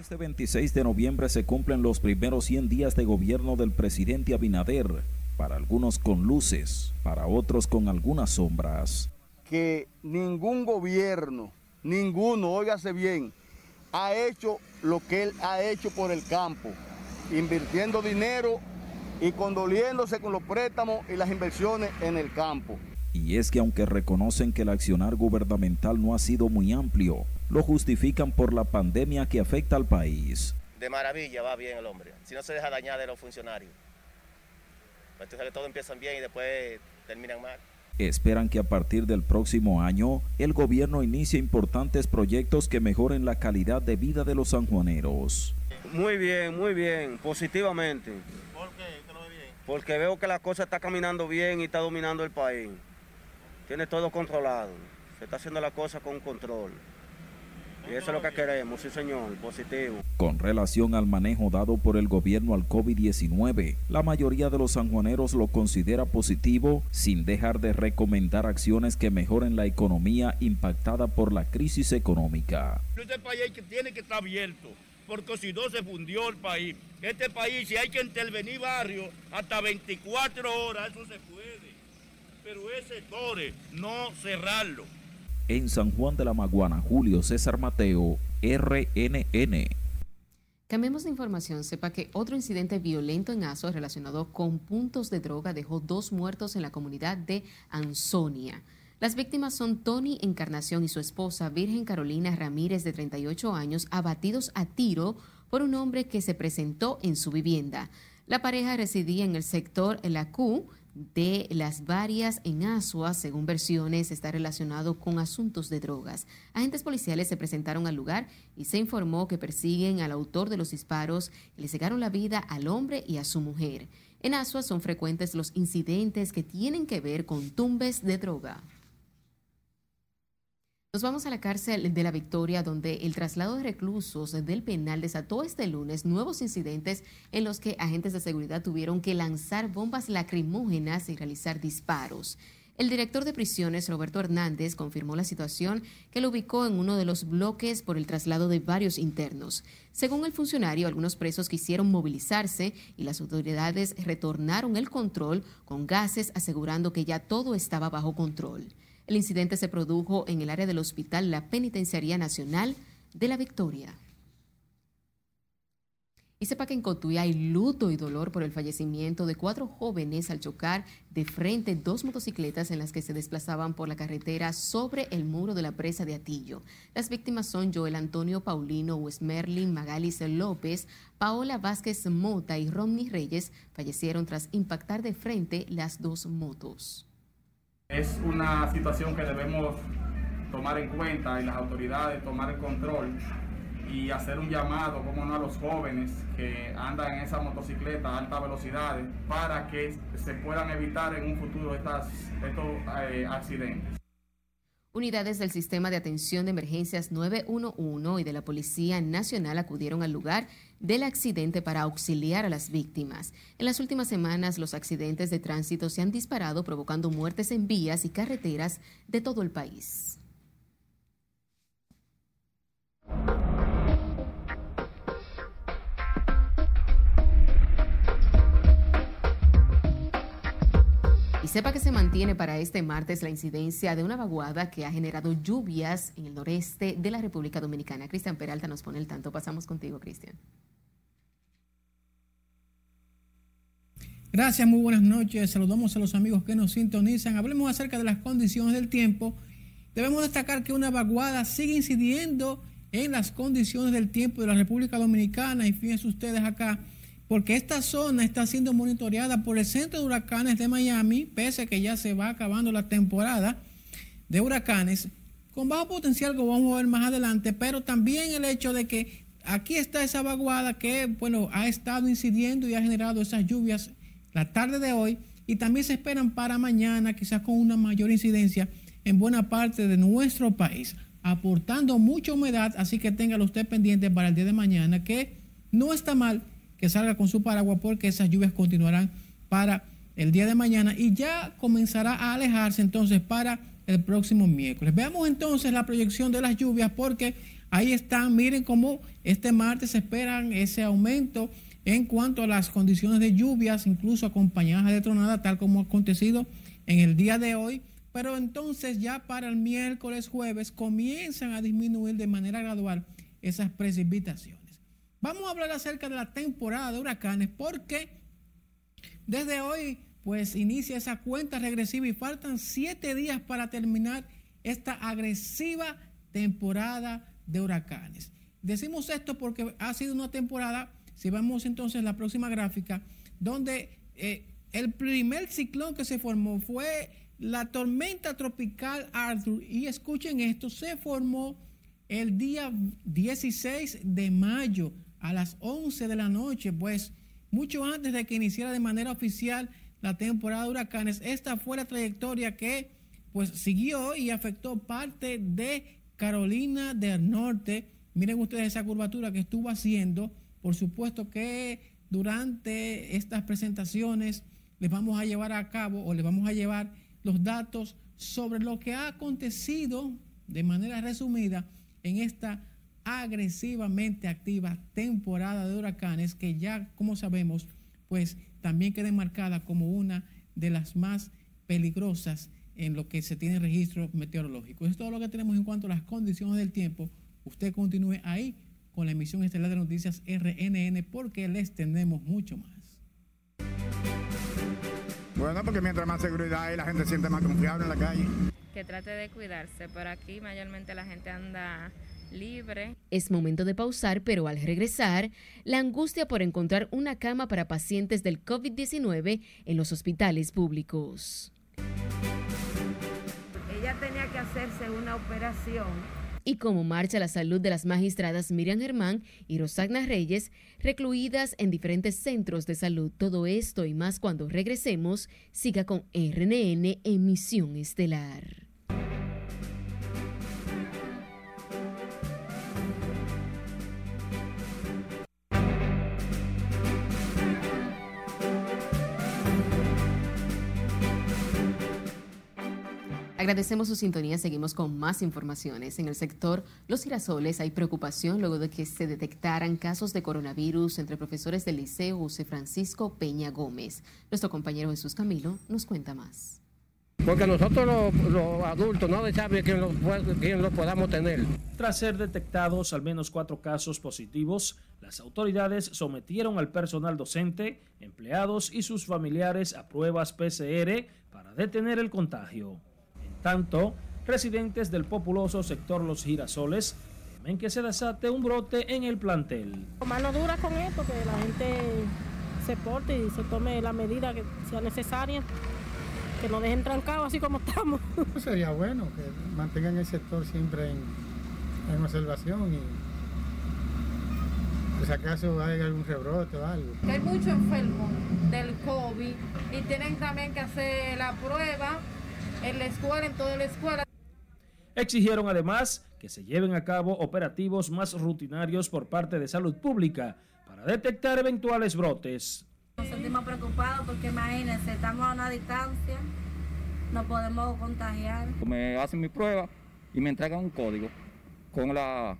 Este 26 de noviembre se cumplen los primeros 100 días de gobierno del presidente Abinader, para algunos con luces, para otros con algunas sombras. Que ningún gobierno, ninguno, óigase bien, ha hecho lo que él ha hecho por el campo, invirtiendo dinero y condoliéndose con los préstamos y las inversiones en el campo. Y es que aunque reconocen que el accionar gubernamental no ha sido muy amplio, lo justifican por la pandemia que afecta al país. De maravilla va bien el hombre, si no se deja dañar de los funcionarios. Entonces que todo empiezan bien y después terminan mal. Esperan que a partir del próximo año el gobierno inicie importantes proyectos que mejoren la calidad de vida de los sanjuaneros. Muy bien, muy bien, positivamente. ¿Por qué? ¿Qué lo ve bien? Porque veo que la cosa está caminando bien y está dominando el país. Tiene todo controlado. Se está haciendo la cosa con control. Y eso es lo que queremos, sí señor, positivo. Con relación al manejo dado por el gobierno al COVID-19, la mayoría de los sanjuaneros lo considera positivo sin dejar de recomendar acciones que mejoren la economía impactada por la crisis económica. Este país tiene que estar abierto, porque si no se fundió el país. Este país, si hay que intervenir barrios hasta 24 horas, eso se puede. Pero ese sectores, no cerrarlo. En San Juan de la Maguana, Julio César Mateo, RNN. Cambiemos de información. Sepa que otro incidente violento en Aso relacionado con puntos de droga dejó dos muertos en la comunidad de Ansonia. Las víctimas son Tony Encarnación y su esposa Virgen Carolina Ramírez, de 38 años, abatidos a tiro por un hombre que se presentó en su vivienda. La pareja residía en el sector La de las varias en Asua, según versiones, está relacionado con asuntos de drogas. Agentes policiales se presentaron al lugar y se informó que persiguen al autor de los disparos que le cegaron la vida al hombre y a su mujer. En Asua son frecuentes los incidentes que tienen que ver con tumbes de droga. Nos vamos a la cárcel de la Victoria, donde el traslado de reclusos del penal desató este lunes nuevos incidentes en los que agentes de seguridad tuvieron que lanzar bombas lacrimógenas y realizar disparos. El director de prisiones, Roberto Hernández, confirmó la situación que lo ubicó en uno de los bloques por el traslado de varios internos. Según el funcionario, algunos presos quisieron movilizarse y las autoridades retornaron el control con gases asegurando que ya todo estaba bajo control. El incidente se produjo en el área del hospital La Penitenciaría Nacional de la Victoria. Y sepa que en Cotuí hay luto y dolor por el fallecimiento de cuatro jóvenes al chocar de frente dos motocicletas en las que se desplazaban por la carretera sobre el muro de la presa de Atillo. Las víctimas son Joel Antonio Paulino Wesmerlin Magalis López, Paola Vázquez Mota y Romney Reyes fallecieron tras impactar de frente las dos motos. Es una situación que debemos tomar en cuenta y las autoridades tomar el control y hacer un llamado, como no, a los jóvenes que andan en esa motocicleta a alta velocidad para que se puedan evitar en un futuro estas, estos eh, accidentes. Unidades del Sistema de Atención de Emergencias 911 y de la Policía Nacional acudieron al lugar del accidente para auxiliar a las víctimas. En las últimas semanas, los accidentes de tránsito se han disparado provocando muertes en vías y carreteras de todo el país. Sepa que se mantiene para este martes la incidencia de una vaguada que ha generado lluvias en el noreste de la República Dominicana. Cristian Peralta nos pone el tanto. Pasamos contigo, Cristian. Gracias, muy buenas noches. Saludamos a los amigos que nos sintonizan. Hablemos acerca de las condiciones del tiempo. Debemos destacar que una vaguada sigue incidiendo en las condiciones del tiempo de la República Dominicana. Y fíjense ustedes acá, porque esta zona está siendo monitoreada por el Centro de Huracanes de Miami, pese a que ya se va acabando la temporada de huracanes, con bajo potencial, como vamos a ver más adelante, pero también el hecho de que aquí está esa vaguada que, bueno, ha estado incidiendo y ha generado esas lluvias la tarde de hoy y también se esperan para mañana, quizás con una mayor incidencia en buena parte de nuestro país, aportando mucha humedad, así que téngalo usted pendiente para el día de mañana, que no está mal que salga con su paraguas porque esas lluvias continuarán para el día de mañana y ya comenzará a alejarse entonces para el próximo miércoles. Veamos entonces la proyección de las lluvias porque ahí están, miren cómo este martes se esperan ese aumento en cuanto a las condiciones de lluvias, incluso acompañadas de tronada, tal como ha acontecido en el día de hoy. Pero entonces ya para el miércoles, jueves, comienzan a disminuir de manera gradual esas precipitaciones. Vamos a hablar acerca de la temporada de huracanes porque desde hoy pues inicia esa cuenta regresiva y faltan siete días para terminar esta agresiva temporada de huracanes. Decimos esto porque ha sido una temporada si vamos entonces a la próxima gráfica, donde eh, el primer ciclón que se formó fue la tormenta tropical Arthur. Y escuchen esto, se formó el día 16 de mayo a las 11 de la noche, pues mucho antes de que iniciara de manera oficial la temporada de huracanes. Esta fue la trayectoria que pues siguió y afectó parte de Carolina del Norte. Miren ustedes esa curvatura que estuvo haciendo. Por supuesto que durante estas presentaciones les vamos a llevar a cabo o les vamos a llevar los datos sobre lo que ha acontecido de manera resumida en esta agresivamente activa temporada de huracanes que ya, como sabemos, pues también queda marcada como una de las más peligrosas en lo que se tiene registro meteorológico. es todo lo que tenemos en cuanto a las condiciones del tiempo. Usted continúe ahí con la emisión estelar de noticias RNN porque les tenemos mucho más. Bueno, porque mientras más seguridad hay, la gente se siente más confiable en la calle. Que trate de cuidarse. Por aquí mayormente la gente anda libre. Es momento de pausar, pero al regresar, la angustia por encontrar una cama para pacientes del COVID-19 en los hospitales públicos. Ella tenía que hacerse una operación y cómo marcha la salud de las magistradas Miriam Germán y Rosagna Reyes, recluidas en diferentes centros de salud. Todo esto y más cuando regresemos, siga con RNN Emisión Estelar. Agradecemos su sintonía. Seguimos con más informaciones. En el sector Los Girasoles hay preocupación luego de que se detectaran casos de coronavirus entre profesores del Liceo José Francisco Peña Gómez. Nuestro compañero Jesús Camilo nos cuenta más. Porque nosotros los, adultos no sabemos quién lo, quién lo podamos tener. Tras ser detectados al menos cuatro casos positivos, las autoridades sometieron al personal docente, empleados y sus familiares a pruebas PCR para detener el contagio tanto, residentes del populoso sector Los Girasoles temen que se desate un brote en el plantel. Mano dura con esto, que la gente se porte y se tome la medida que sea necesaria, que no dejen trancados así como estamos. Sería bueno que mantengan el sector siempre en, en observación y si acaso hay algún rebrote o algo. Hay muchos enfermos del COVID y tienen también que hacer la prueba en la escuela, en toda la escuela. Exigieron además que se lleven a cabo operativos más rutinarios por parte de salud pública para detectar eventuales brotes. Nos sentimos preocupados porque imagínense, estamos a una distancia, no podemos contagiar. Me hacen mi prueba y me entregan un código con la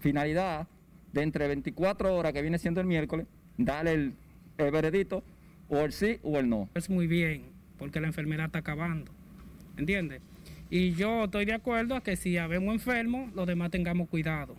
finalidad de entre 24 horas, que viene siendo el miércoles, darle el, el veredito o el sí o el no. Es muy bien, porque la enfermedad está acabando. ¿Entiendes? Y yo estoy de acuerdo a que si habemos enfermos, los demás tengamos cuidado.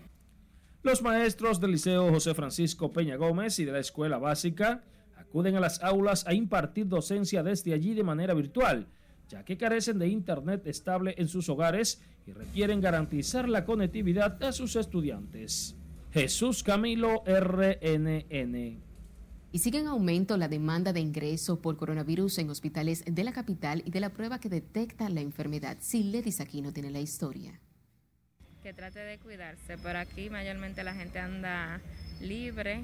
Los maestros del Liceo José Francisco Peña Gómez y de la Escuela Básica acuden a las aulas a impartir docencia desde allí de manera virtual, ya que carecen de internet estable en sus hogares y requieren garantizar la conectividad a sus estudiantes. Jesús Camilo RNN y sigue en aumento la demanda de ingreso por coronavirus en hospitales de la capital y de la prueba que detecta la enfermedad. aquí no tiene la historia. Que trate de cuidarse. Por aquí mayormente la gente anda libre,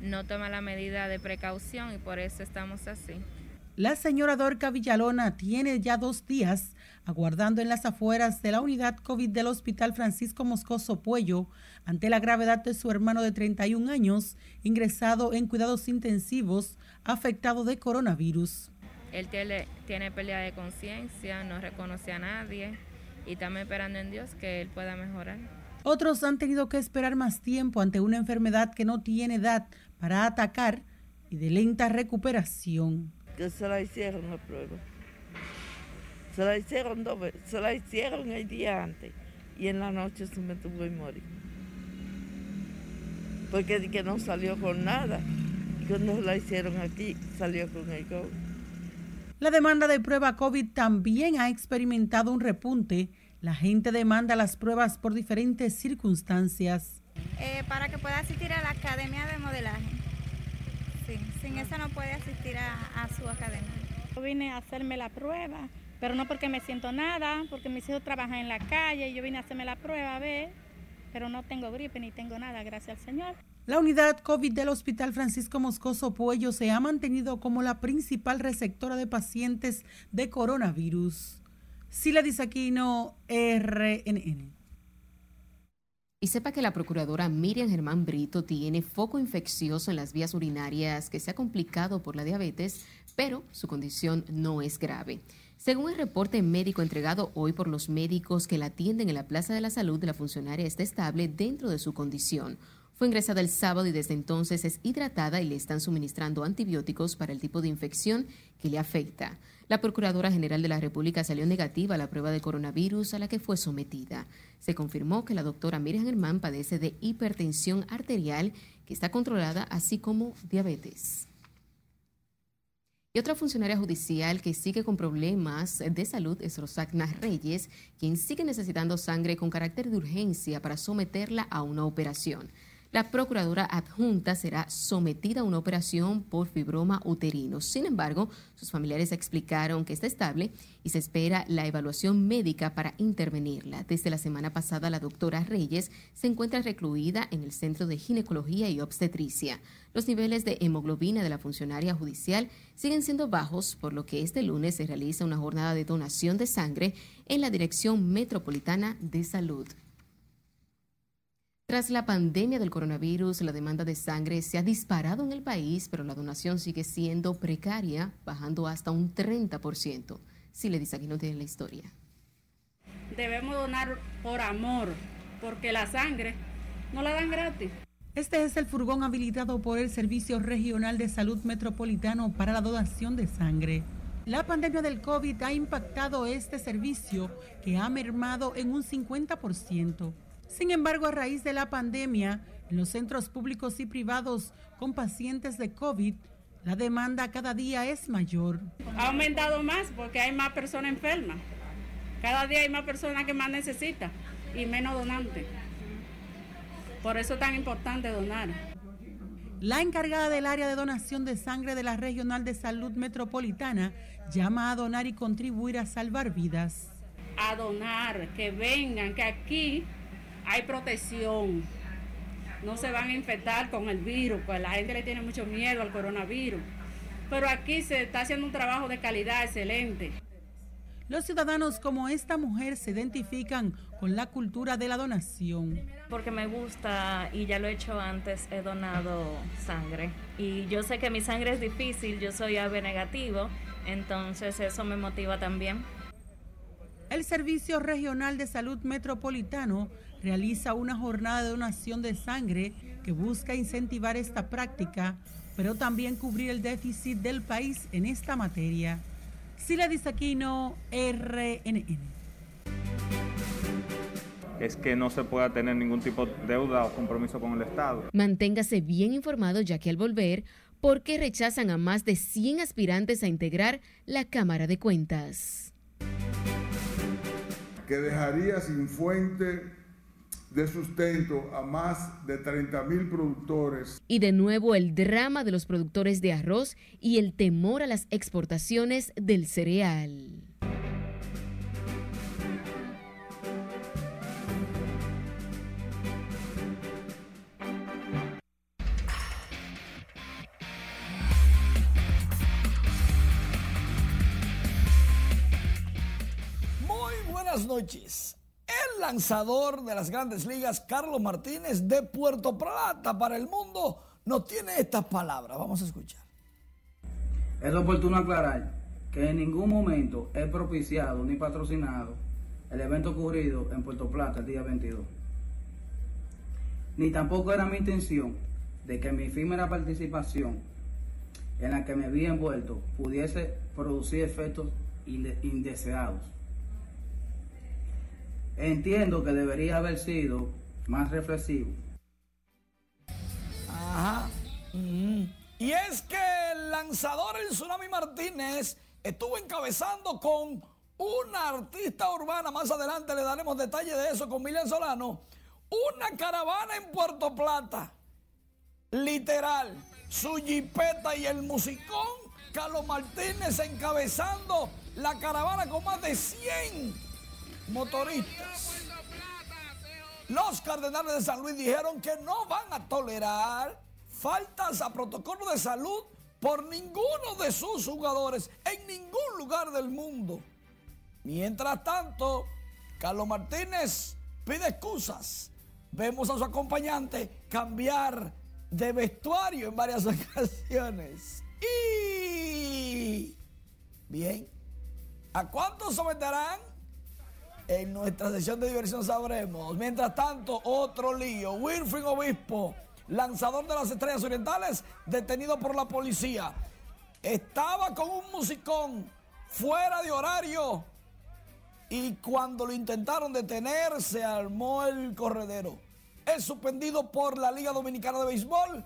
no toma la medida de precaución y por eso estamos así. La señora Dorca Villalona tiene ya dos días aguardando en las afueras de la unidad COVID del Hospital Francisco Moscoso Puello ante la gravedad de su hermano de 31 años ingresado en cuidados intensivos afectado de coronavirus. Él tiene, tiene pérdida de conciencia, no reconoce a nadie y estamos esperando en Dios que él pueda mejorar. Otros han tenido que esperar más tiempo ante una enfermedad que no tiene edad para atacar y de lenta recuperación que se la hicieron la prueba. Se la hicieron dos veces, se la hicieron el día antes y en la noche se me tuvo que morir. Porque que no salió con nada. Y cuando la hicieron aquí, salió con el COVID. La demanda de prueba COVID también ha experimentado un repunte. La gente demanda las pruebas por diferentes circunstancias. Eh, para que pueda asistir a la Academia de Modelaje sin eso no puede asistir a, su academia. Yo vine a hacerme la prueba, pero no porque me siento nada, porque mis hijos trabajan en la calle y yo vine a hacerme la prueba a ver, pero no tengo gripe ni tengo nada, gracias al Señor. La unidad COVID del Hospital Francisco Moscoso Puello se ha mantenido como la principal receptora de pacientes de coronavirus. Sila Disaquino, RNN. Y sepa que la procuradora Miriam Germán Brito tiene foco infeccioso en las vías urinarias que se ha complicado por la diabetes, pero su condición no es grave. Según el reporte médico entregado hoy por los médicos que la atienden en la Plaza de la Salud, la funcionaria está estable dentro de su condición. Fue ingresada el sábado y desde entonces es hidratada y le están suministrando antibióticos para el tipo de infección que le afecta. La Procuradora General de la República salió negativa a la prueba de coronavirus a la que fue sometida. Se confirmó que la doctora Miriam Germán padece de hipertensión arterial que está controlada, así como diabetes. Y otra funcionaria judicial que sigue con problemas de salud es Rosagna Reyes, quien sigue necesitando sangre con carácter de urgencia para someterla a una operación. La procuradora adjunta será sometida a una operación por fibroma uterino. Sin embargo, sus familiares explicaron que está estable y se espera la evaluación médica para intervenirla. Desde la semana pasada, la doctora Reyes se encuentra recluida en el Centro de Ginecología y Obstetricia. Los niveles de hemoglobina de la funcionaria judicial siguen siendo bajos, por lo que este lunes se realiza una jornada de donación de sangre en la Dirección Metropolitana de Salud. Tras la pandemia del coronavirus, la demanda de sangre se ha disparado en el país, pero la donación sigue siendo precaria, bajando hasta un 30%. Si le dice aquí no tiene la historia. Debemos donar por amor, porque la sangre no la dan gratis. Este es el furgón habilitado por el Servicio Regional de Salud Metropolitano para la donación de sangre. La pandemia del COVID ha impactado este servicio que ha mermado en un 50%. Sin embargo, a raíz de la pandemia, en los centros públicos y privados con pacientes de COVID, la demanda cada día es mayor. Ha aumentado más porque hay más personas enfermas. Cada día hay más personas que más necesitan y menos donantes. Por eso es tan importante donar. La encargada del área de donación de sangre de la Regional de Salud Metropolitana llama a donar y contribuir a salvar vidas. A donar, que vengan, que aquí hay protección. No se van a infectar con el virus, pues la gente le tiene mucho miedo al coronavirus. Pero aquí se está haciendo un trabajo de calidad excelente. Los ciudadanos como esta mujer se identifican con la cultura de la donación. Porque me gusta y ya lo he hecho antes, he donado sangre. Y yo sé que mi sangre es difícil, yo soy AB negativo, entonces eso me motiva también. El Servicio Regional de Salud Metropolitano realiza una jornada de donación de sangre que busca incentivar esta práctica, pero también cubrir el déficit del país en esta materia. Sila Disaquino, RNN. Es que no se pueda tener ningún tipo de deuda o compromiso con el Estado. Manténgase bien informado ya que al volver, ¿por qué rechazan a más de 100 aspirantes a integrar la Cámara de Cuentas? Que dejaría sin fuente de sustento a más de 30 mil productores. Y de nuevo el drama de los productores de arroz y el temor a las exportaciones del cereal. Muy buenas noches. Lanzador de las grandes ligas, Carlos Martínez, de Puerto Plata para el mundo, nos tiene estas palabras. Vamos a escuchar. Es oportuno aclarar que en ningún momento he propiciado ni patrocinado el evento ocurrido en Puerto Plata el día 22. Ni tampoco era mi intención de que mi efímera participación en la que me había envuelto pudiese producir efectos indeseados entiendo que debería haber sido más reflexivo. Ajá. Mm. Y es que el lanzador el Tsunami Martínez estuvo encabezando con una artista urbana, más adelante le daremos detalles de eso con Milian Solano, una caravana en Puerto Plata. Literal, su jipeta y el musicón, Carlos Martínez encabezando la caravana con más de 100 motoristas. Los cardenales de San Luis dijeron que no van a tolerar faltas a protocolo de salud por ninguno de sus jugadores en ningún lugar del mundo. Mientras tanto, Carlos Martínez pide excusas vemos a su acompañante cambiar de vestuario en varias ocasiones. Y bien, ¿a cuántos someterán? En nuestra sesión de diversión sabremos. Mientras tanto, otro lío. Wilfrid Obispo, lanzador de las estrellas orientales, detenido por la policía. Estaba con un musicón fuera de horario y cuando lo intentaron detener se armó el corredero. Es suspendido por la Liga Dominicana de Béisbol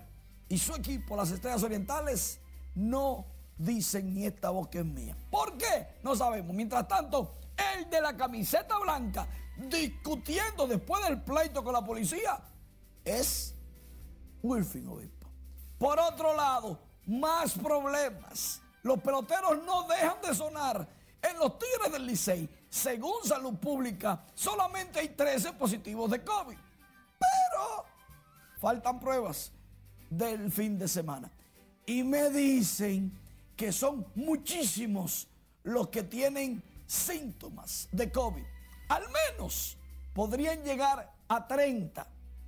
y su equipo, las Estrellas Orientales, no dicen ni esta que es mía. ¿Por qué? No sabemos. Mientras tanto, el de la camiseta blanca discutiendo después del pleito con la policía es Wilfrid Obispo. Por otro lado, más problemas. Los peloteros no dejan de sonar. En los Tigres del Licey, según Salud Pública, solamente hay 13 positivos de COVID. Pero faltan pruebas del fin de semana. Y me dicen que son muchísimos los que tienen síntomas de COVID. Al menos podrían llegar a 30.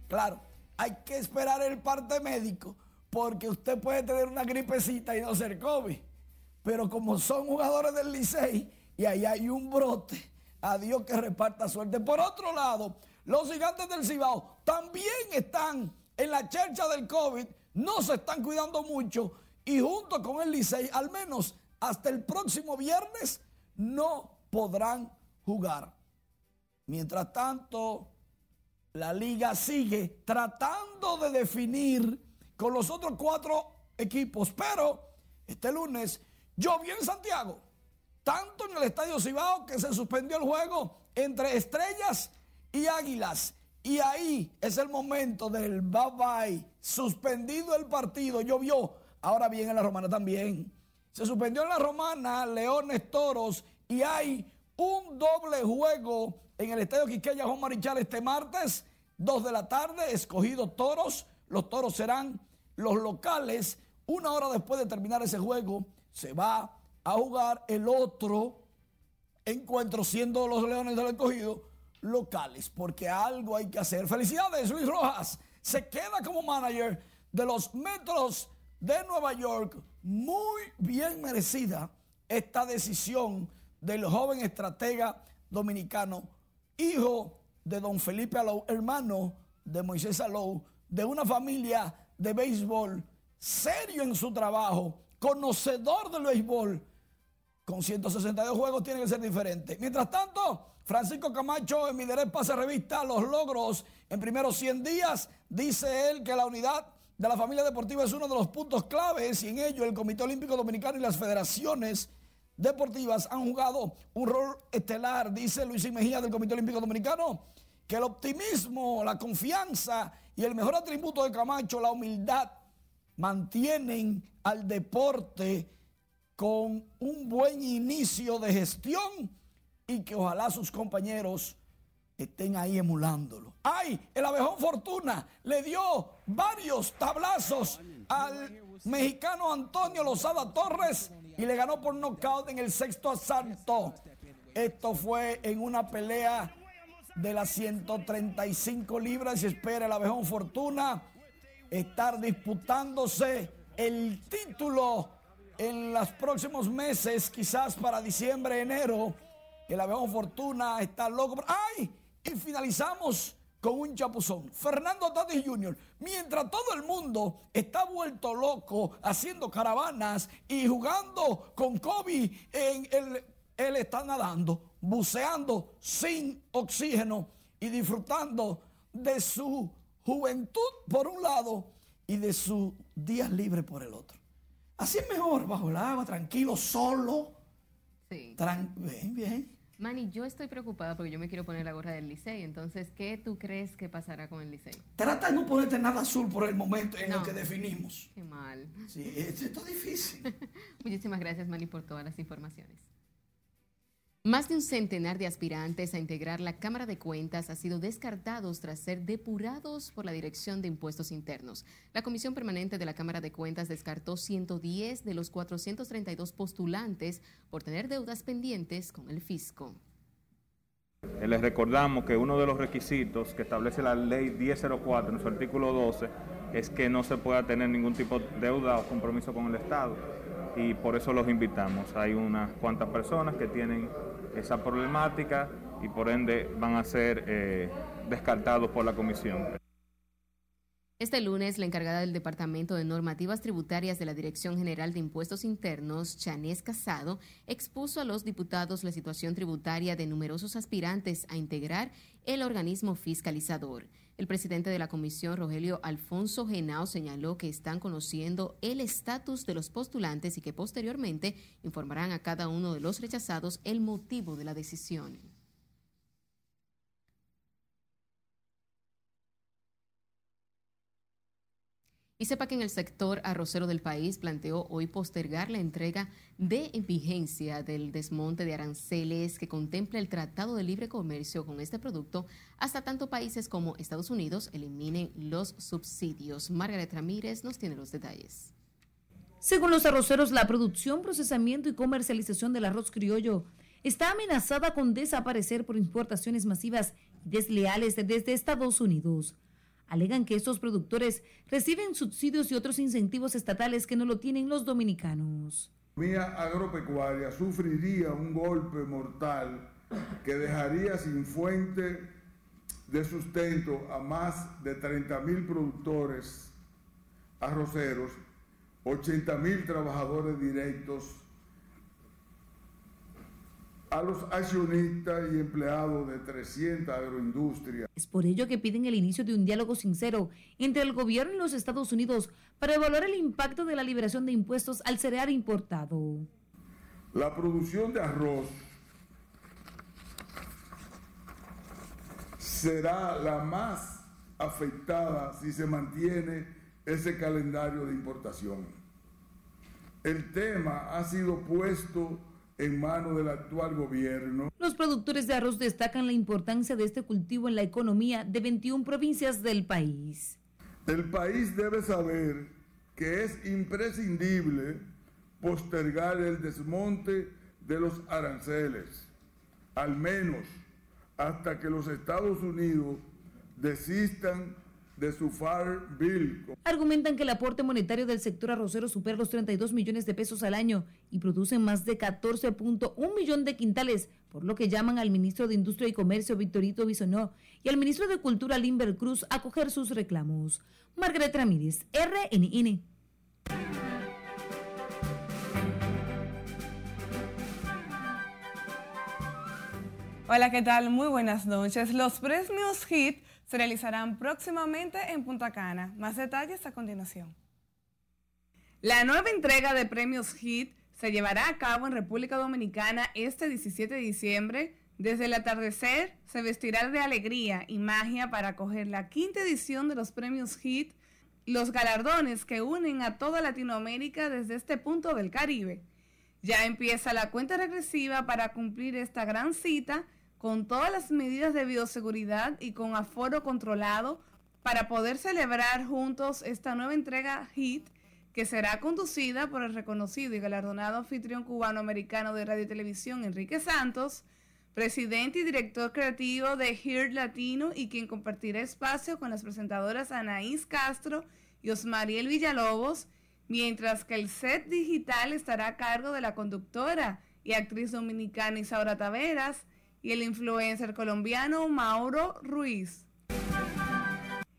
Claro, hay que esperar el parte médico porque usted puede tener una gripecita y no ser COVID. Pero como son jugadores del Licey y ahí hay un brote, a Dios que reparta suerte. Por otro lado, los gigantes del Cibao también están en la chercha del COVID, no se están cuidando mucho y junto con el Licey, al menos hasta el próximo viernes, no podrán jugar. Mientras tanto, la liga sigue tratando de definir con los otros cuatro equipos, pero este lunes Llovió en Santiago, tanto en el Estadio Cibao que se suspendió el juego entre Estrellas y Águilas. Y ahí es el momento del bye bye. Suspendido el partido, llovió. Ahora bien, en la Romana también. Se suspendió en la Romana, Leones Toros. Y hay un doble juego en el Estadio Quiqueya Juan Marichal este martes, dos de la tarde, escogido Toros. Los Toros serán los locales. Una hora después de terminar ese juego, se va a jugar el otro encuentro siendo los Leones del Escogido locales, porque algo hay que hacer. Felicidades, Luis Rojas. Se queda como manager de los Metros de Nueva York. Muy bien merecida esta decisión del joven estratega dominicano, hijo de don Felipe Alou, hermano de Moisés Alou, de una familia de béisbol serio en su trabajo conocedor del béisbol, con 162 juegos tiene que ser diferente. Mientras tanto, Francisco Camacho en mi pase revista los logros en primeros 100 días. Dice él que la unidad de la familia deportiva es uno de los puntos claves y en ello el Comité Olímpico Dominicano y las federaciones deportivas han jugado un rol estelar. Dice Luis Mejía del Comité Olímpico Dominicano que el optimismo, la confianza y el mejor atributo de Camacho, la humildad, mantienen al deporte con un buen inicio de gestión y que ojalá sus compañeros estén ahí emulándolo. ¡Ay! El abejón Fortuna le dio varios tablazos al mexicano Antonio Lozada Torres y le ganó por nocaut en el sexto asalto. Esto fue en una pelea de las 135 libras y espera el abejón Fortuna estar disputándose el título en los próximos meses, quizás para diciembre, enero. El avión Fortuna está loco. ¡Ay! Y finalizamos con un chapuzón. Fernando Tatis Jr., mientras todo el mundo está vuelto loco haciendo caravanas y jugando con Kobe, en el, él está nadando, buceando sin oxígeno y disfrutando de su juventud por un lado y de sus días libres por el otro. Así es mejor, bajo el agua, tranquilo, solo. Sí. bien, bien. Manny, yo estoy preocupada porque yo me quiero poner la gorra del Licey. Entonces, ¿qué tú crees que pasará con el Licey? Trata de no ponerte nada azul por el momento en el que definimos. Qué mal. Sí, esto es difícil. Muchísimas gracias, Manny, por todas las informaciones. Más de un centenar de aspirantes a integrar la Cámara de Cuentas han sido descartados tras ser depurados por la Dirección de Impuestos Internos. La Comisión Permanente de la Cámara de Cuentas descartó 110 de los 432 postulantes por tener deudas pendientes con el fisco. Eh, les recordamos que uno de los requisitos que establece la ley 1004 en su artículo 12 es que no se pueda tener ningún tipo de deuda o compromiso con el Estado y por eso los invitamos. Hay unas cuantas personas que tienen esa problemática y por ende van a ser eh, descartados por la comisión. Este lunes, la encargada del Departamento de Normativas Tributarias de la Dirección General de Impuestos Internos, Chanés Casado, expuso a los diputados la situación tributaria de numerosos aspirantes a integrar el organismo fiscalizador. El presidente de la comisión, Rogelio Alfonso Genao, señaló que están conociendo el estatus de los postulantes y que posteriormente informarán a cada uno de los rechazados el motivo de la decisión. Y sepa que en el sector arrocero del país planteó hoy postergar la entrega de vigencia del desmonte de aranceles que contempla el Tratado de Libre Comercio con este producto hasta tanto países como Estados Unidos eliminen los subsidios. Margaret Ramírez nos tiene los detalles. Según los arroceros, la producción, procesamiento y comercialización del arroz criollo está amenazada con desaparecer por importaciones masivas desleales desde Estados Unidos alegan que estos productores reciben subsidios y otros incentivos estatales que no lo tienen los dominicanos. La economía agropecuaria sufriría un golpe mortal que dejaría sin fuente de sustento a más de 30 mil productores arroceros, 80 mil trabajadores directos a los accionistas y empleados de 300 agroindustrias. Es por ello que piden el inicio de un diálogo sincero entre el gobierno y los Estados Unidos para evaluar el impacto de la liberación de impuestos al cereal importado. La producción de arroz será la más afectada si se mantiene ese calendario de importación. El tema ha sido puesto en manos del actual gobierno. Los productores de arroz destacan la importancia de este cultivo en la economía de 21 provincias del país. El país debe saber que es imprescindible postergar el desmonte de los aranceles, al menos hasta que los Estados Unidos desistan de su FAR Bill. Argumentan que el aporte monetario del sector arrocero supera los 32 millones de pesos al año y producen más de 14.1 millón de quintales, por lo que llaman al ministro de Industria y Comercio, Victorito Bisonó, y al ministro de Cultura, Limber Cruz, a coger sus reclamos. Margaret Ramírez, RNN. Hola, ¿qué tal? Muy buenas noches. Los premios HIT se realizarán próximamente en Punta Cana. Más detalles a continuación. La nueva entrega de premios HIT se llevará a cabo en República Dominicana este 17 de diciembre. Desde el atardecer se vestirá de alegría y magia para acoger la quinta edición de los premios HIT, los galardones que unen a toda Latinoamérica desde este punto del Caribe. Ya empieza la cuenta regresiva para cumplir esta gran cita con todas las medidas de bioseguridad y con aforo controlado para poder celebrar juntos esta nueva entrega HIT que será conducida por el reconocido y galardonado anfitrión cubano-americano de radio y televisión Enrique Santos, presidente y director creativo de HIT Latino y quien compartirá espacio con las presentadoras Anaís Castro y Osmariel Villalobos, mientras que el set digital estará a cargo de la conductora y actriz dominicana Isaura Taveras, y el influencer colombiano Mauro Ruiz.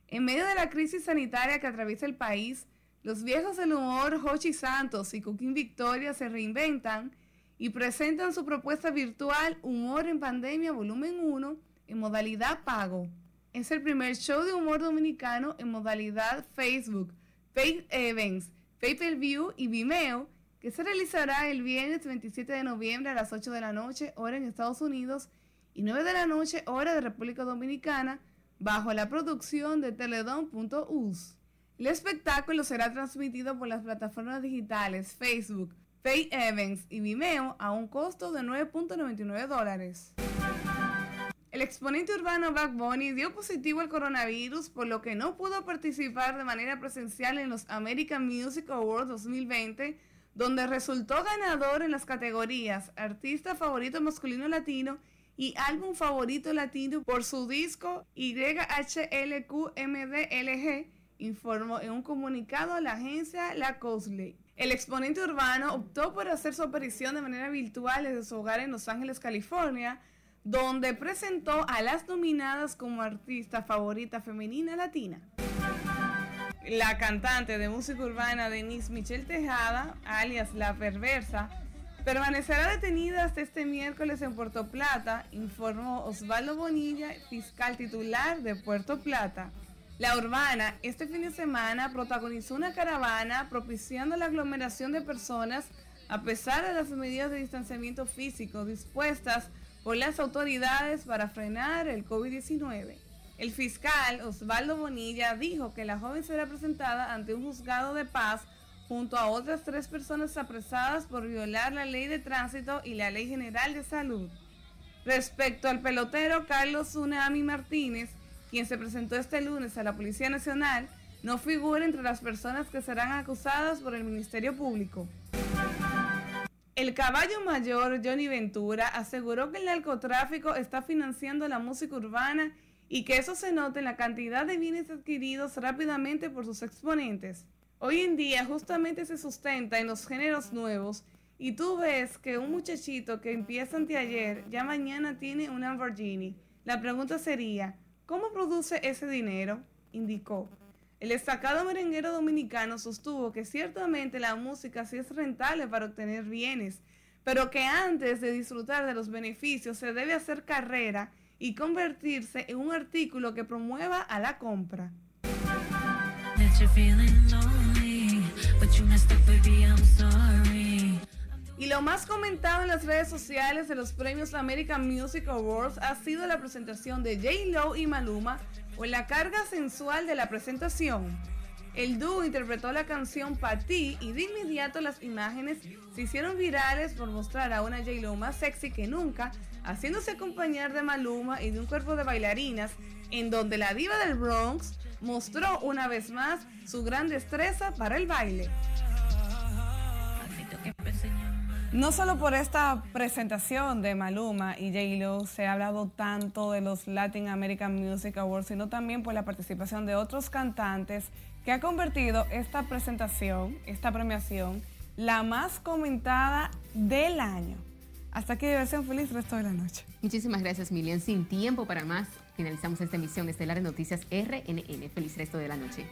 En medio de la crisis sanitaria que atraviesa el país, los viejos del humor Hochi Santos y Cooking Victoria se reinventan y presentan su propuesta virtual Humor en Pandemia Volumen 1 en modalidad pago. Es el primer show de humor dominicano en modalidad Facebook, Pay Events, Pay Per View y Vimeo que se realizará el viernes 27 de noviembre a las 8 de la noche, hora en Estados Unidos, y 9 de la noche, hora de República Dominicana, bajo la producción de Teledon.us. El espectáculo será transmitido por las plataformas digitales Facebook, Pay Events y Vimeo a un costo de 9.99 dólares. El exponente urbano Back Bunny dio positivo al coronavirus, por lo que no pudo participar de manera presencial en los American Music Awards 2020 donde resultó ganador en las categorías Artista Favorito Masculino Latino y álbum favorito latino por su disco YHLQMDLG, informó en un comunicado la agencia La Cosley. El exponente urbano optó por hacer su aparición de manera virtual desde su hogar en Los Ángeles, California, donde presentó a las nominadas como artista favorita femenina latina. La cantante de música urbana Denise Michelle Tejada, alias La Perversa, permanecerá detenida hasta este miércoles en Puerto Plata, informó Osvaldo Bonilla, fiscal titular de Puerto Plata. La Urbana este fin de semana protagonizó una caravana propiciando la aglomeración de personas a pesar de las medidas de distanciamiento físico dispuestas por las autoridades para frenar el COVID-19. El fiscal Osvaldo Bonilla dijo que la joven será presentada ante un juzgado de paz junto a otras tres personas apresadas por violar la ley de tránsito y la ley general de salud. Respecto al pelotero Carlos Tsunami Martínez, quien se presentó este lunes a la Policía Nacional, no figura entre las personas que serán acusadas por el Ministerio Público. El caballo mayor Johnny Ventura aseguró que el narcotráfico está financiando la música urbana y que eso se nota en la cantidad de bienes adquiridos rápidamente por sus exponentes. Hoy en día justamente se sustenta en los géneros nuevos y tú ves que un muchachito que empieza anteayer ya mañana tiene un Lamborghini. La pregunta sería, ¿Cómo produce ese dinero? indicó. El destacado merenguero dominicano sostuvo que ciertamente la música sí es rentable para obtener bienes, pero que antes de disfrutar de los beneficios se debe hacer carrera y convertirse en un artículo que promueva a la compra. Y lo más comentado en las redes sociales de los premios American Music Awards ha sido la presentación de J. Lo y Maluma o la carga sensual de la presentación. El dúo interpretó la canción Pa' ti y de inmediato las imágenes se hicieron virales por mostrar a una J. Lo más sexy que nunca, haciéndose acompañar de Maluma y de un cuerpo de bailarinas, en donde la diva del Bronx mostró una vez más su gran destreza para el baile. No solo por esta presentación de Maluma y J-Lo se ha hablado tanto de los Latin American Music Awards, sino también por la participación de otros cantantes que ha convertido esta presentación, esta premiación, la más comentada del año. Hasta aquí diversión feliz resto de la noche. Muchísimas gracias, Milian. Sin tiempo para más, finalizamos esta emisión estelar de Noticias RNN. Feliz resto de la noche.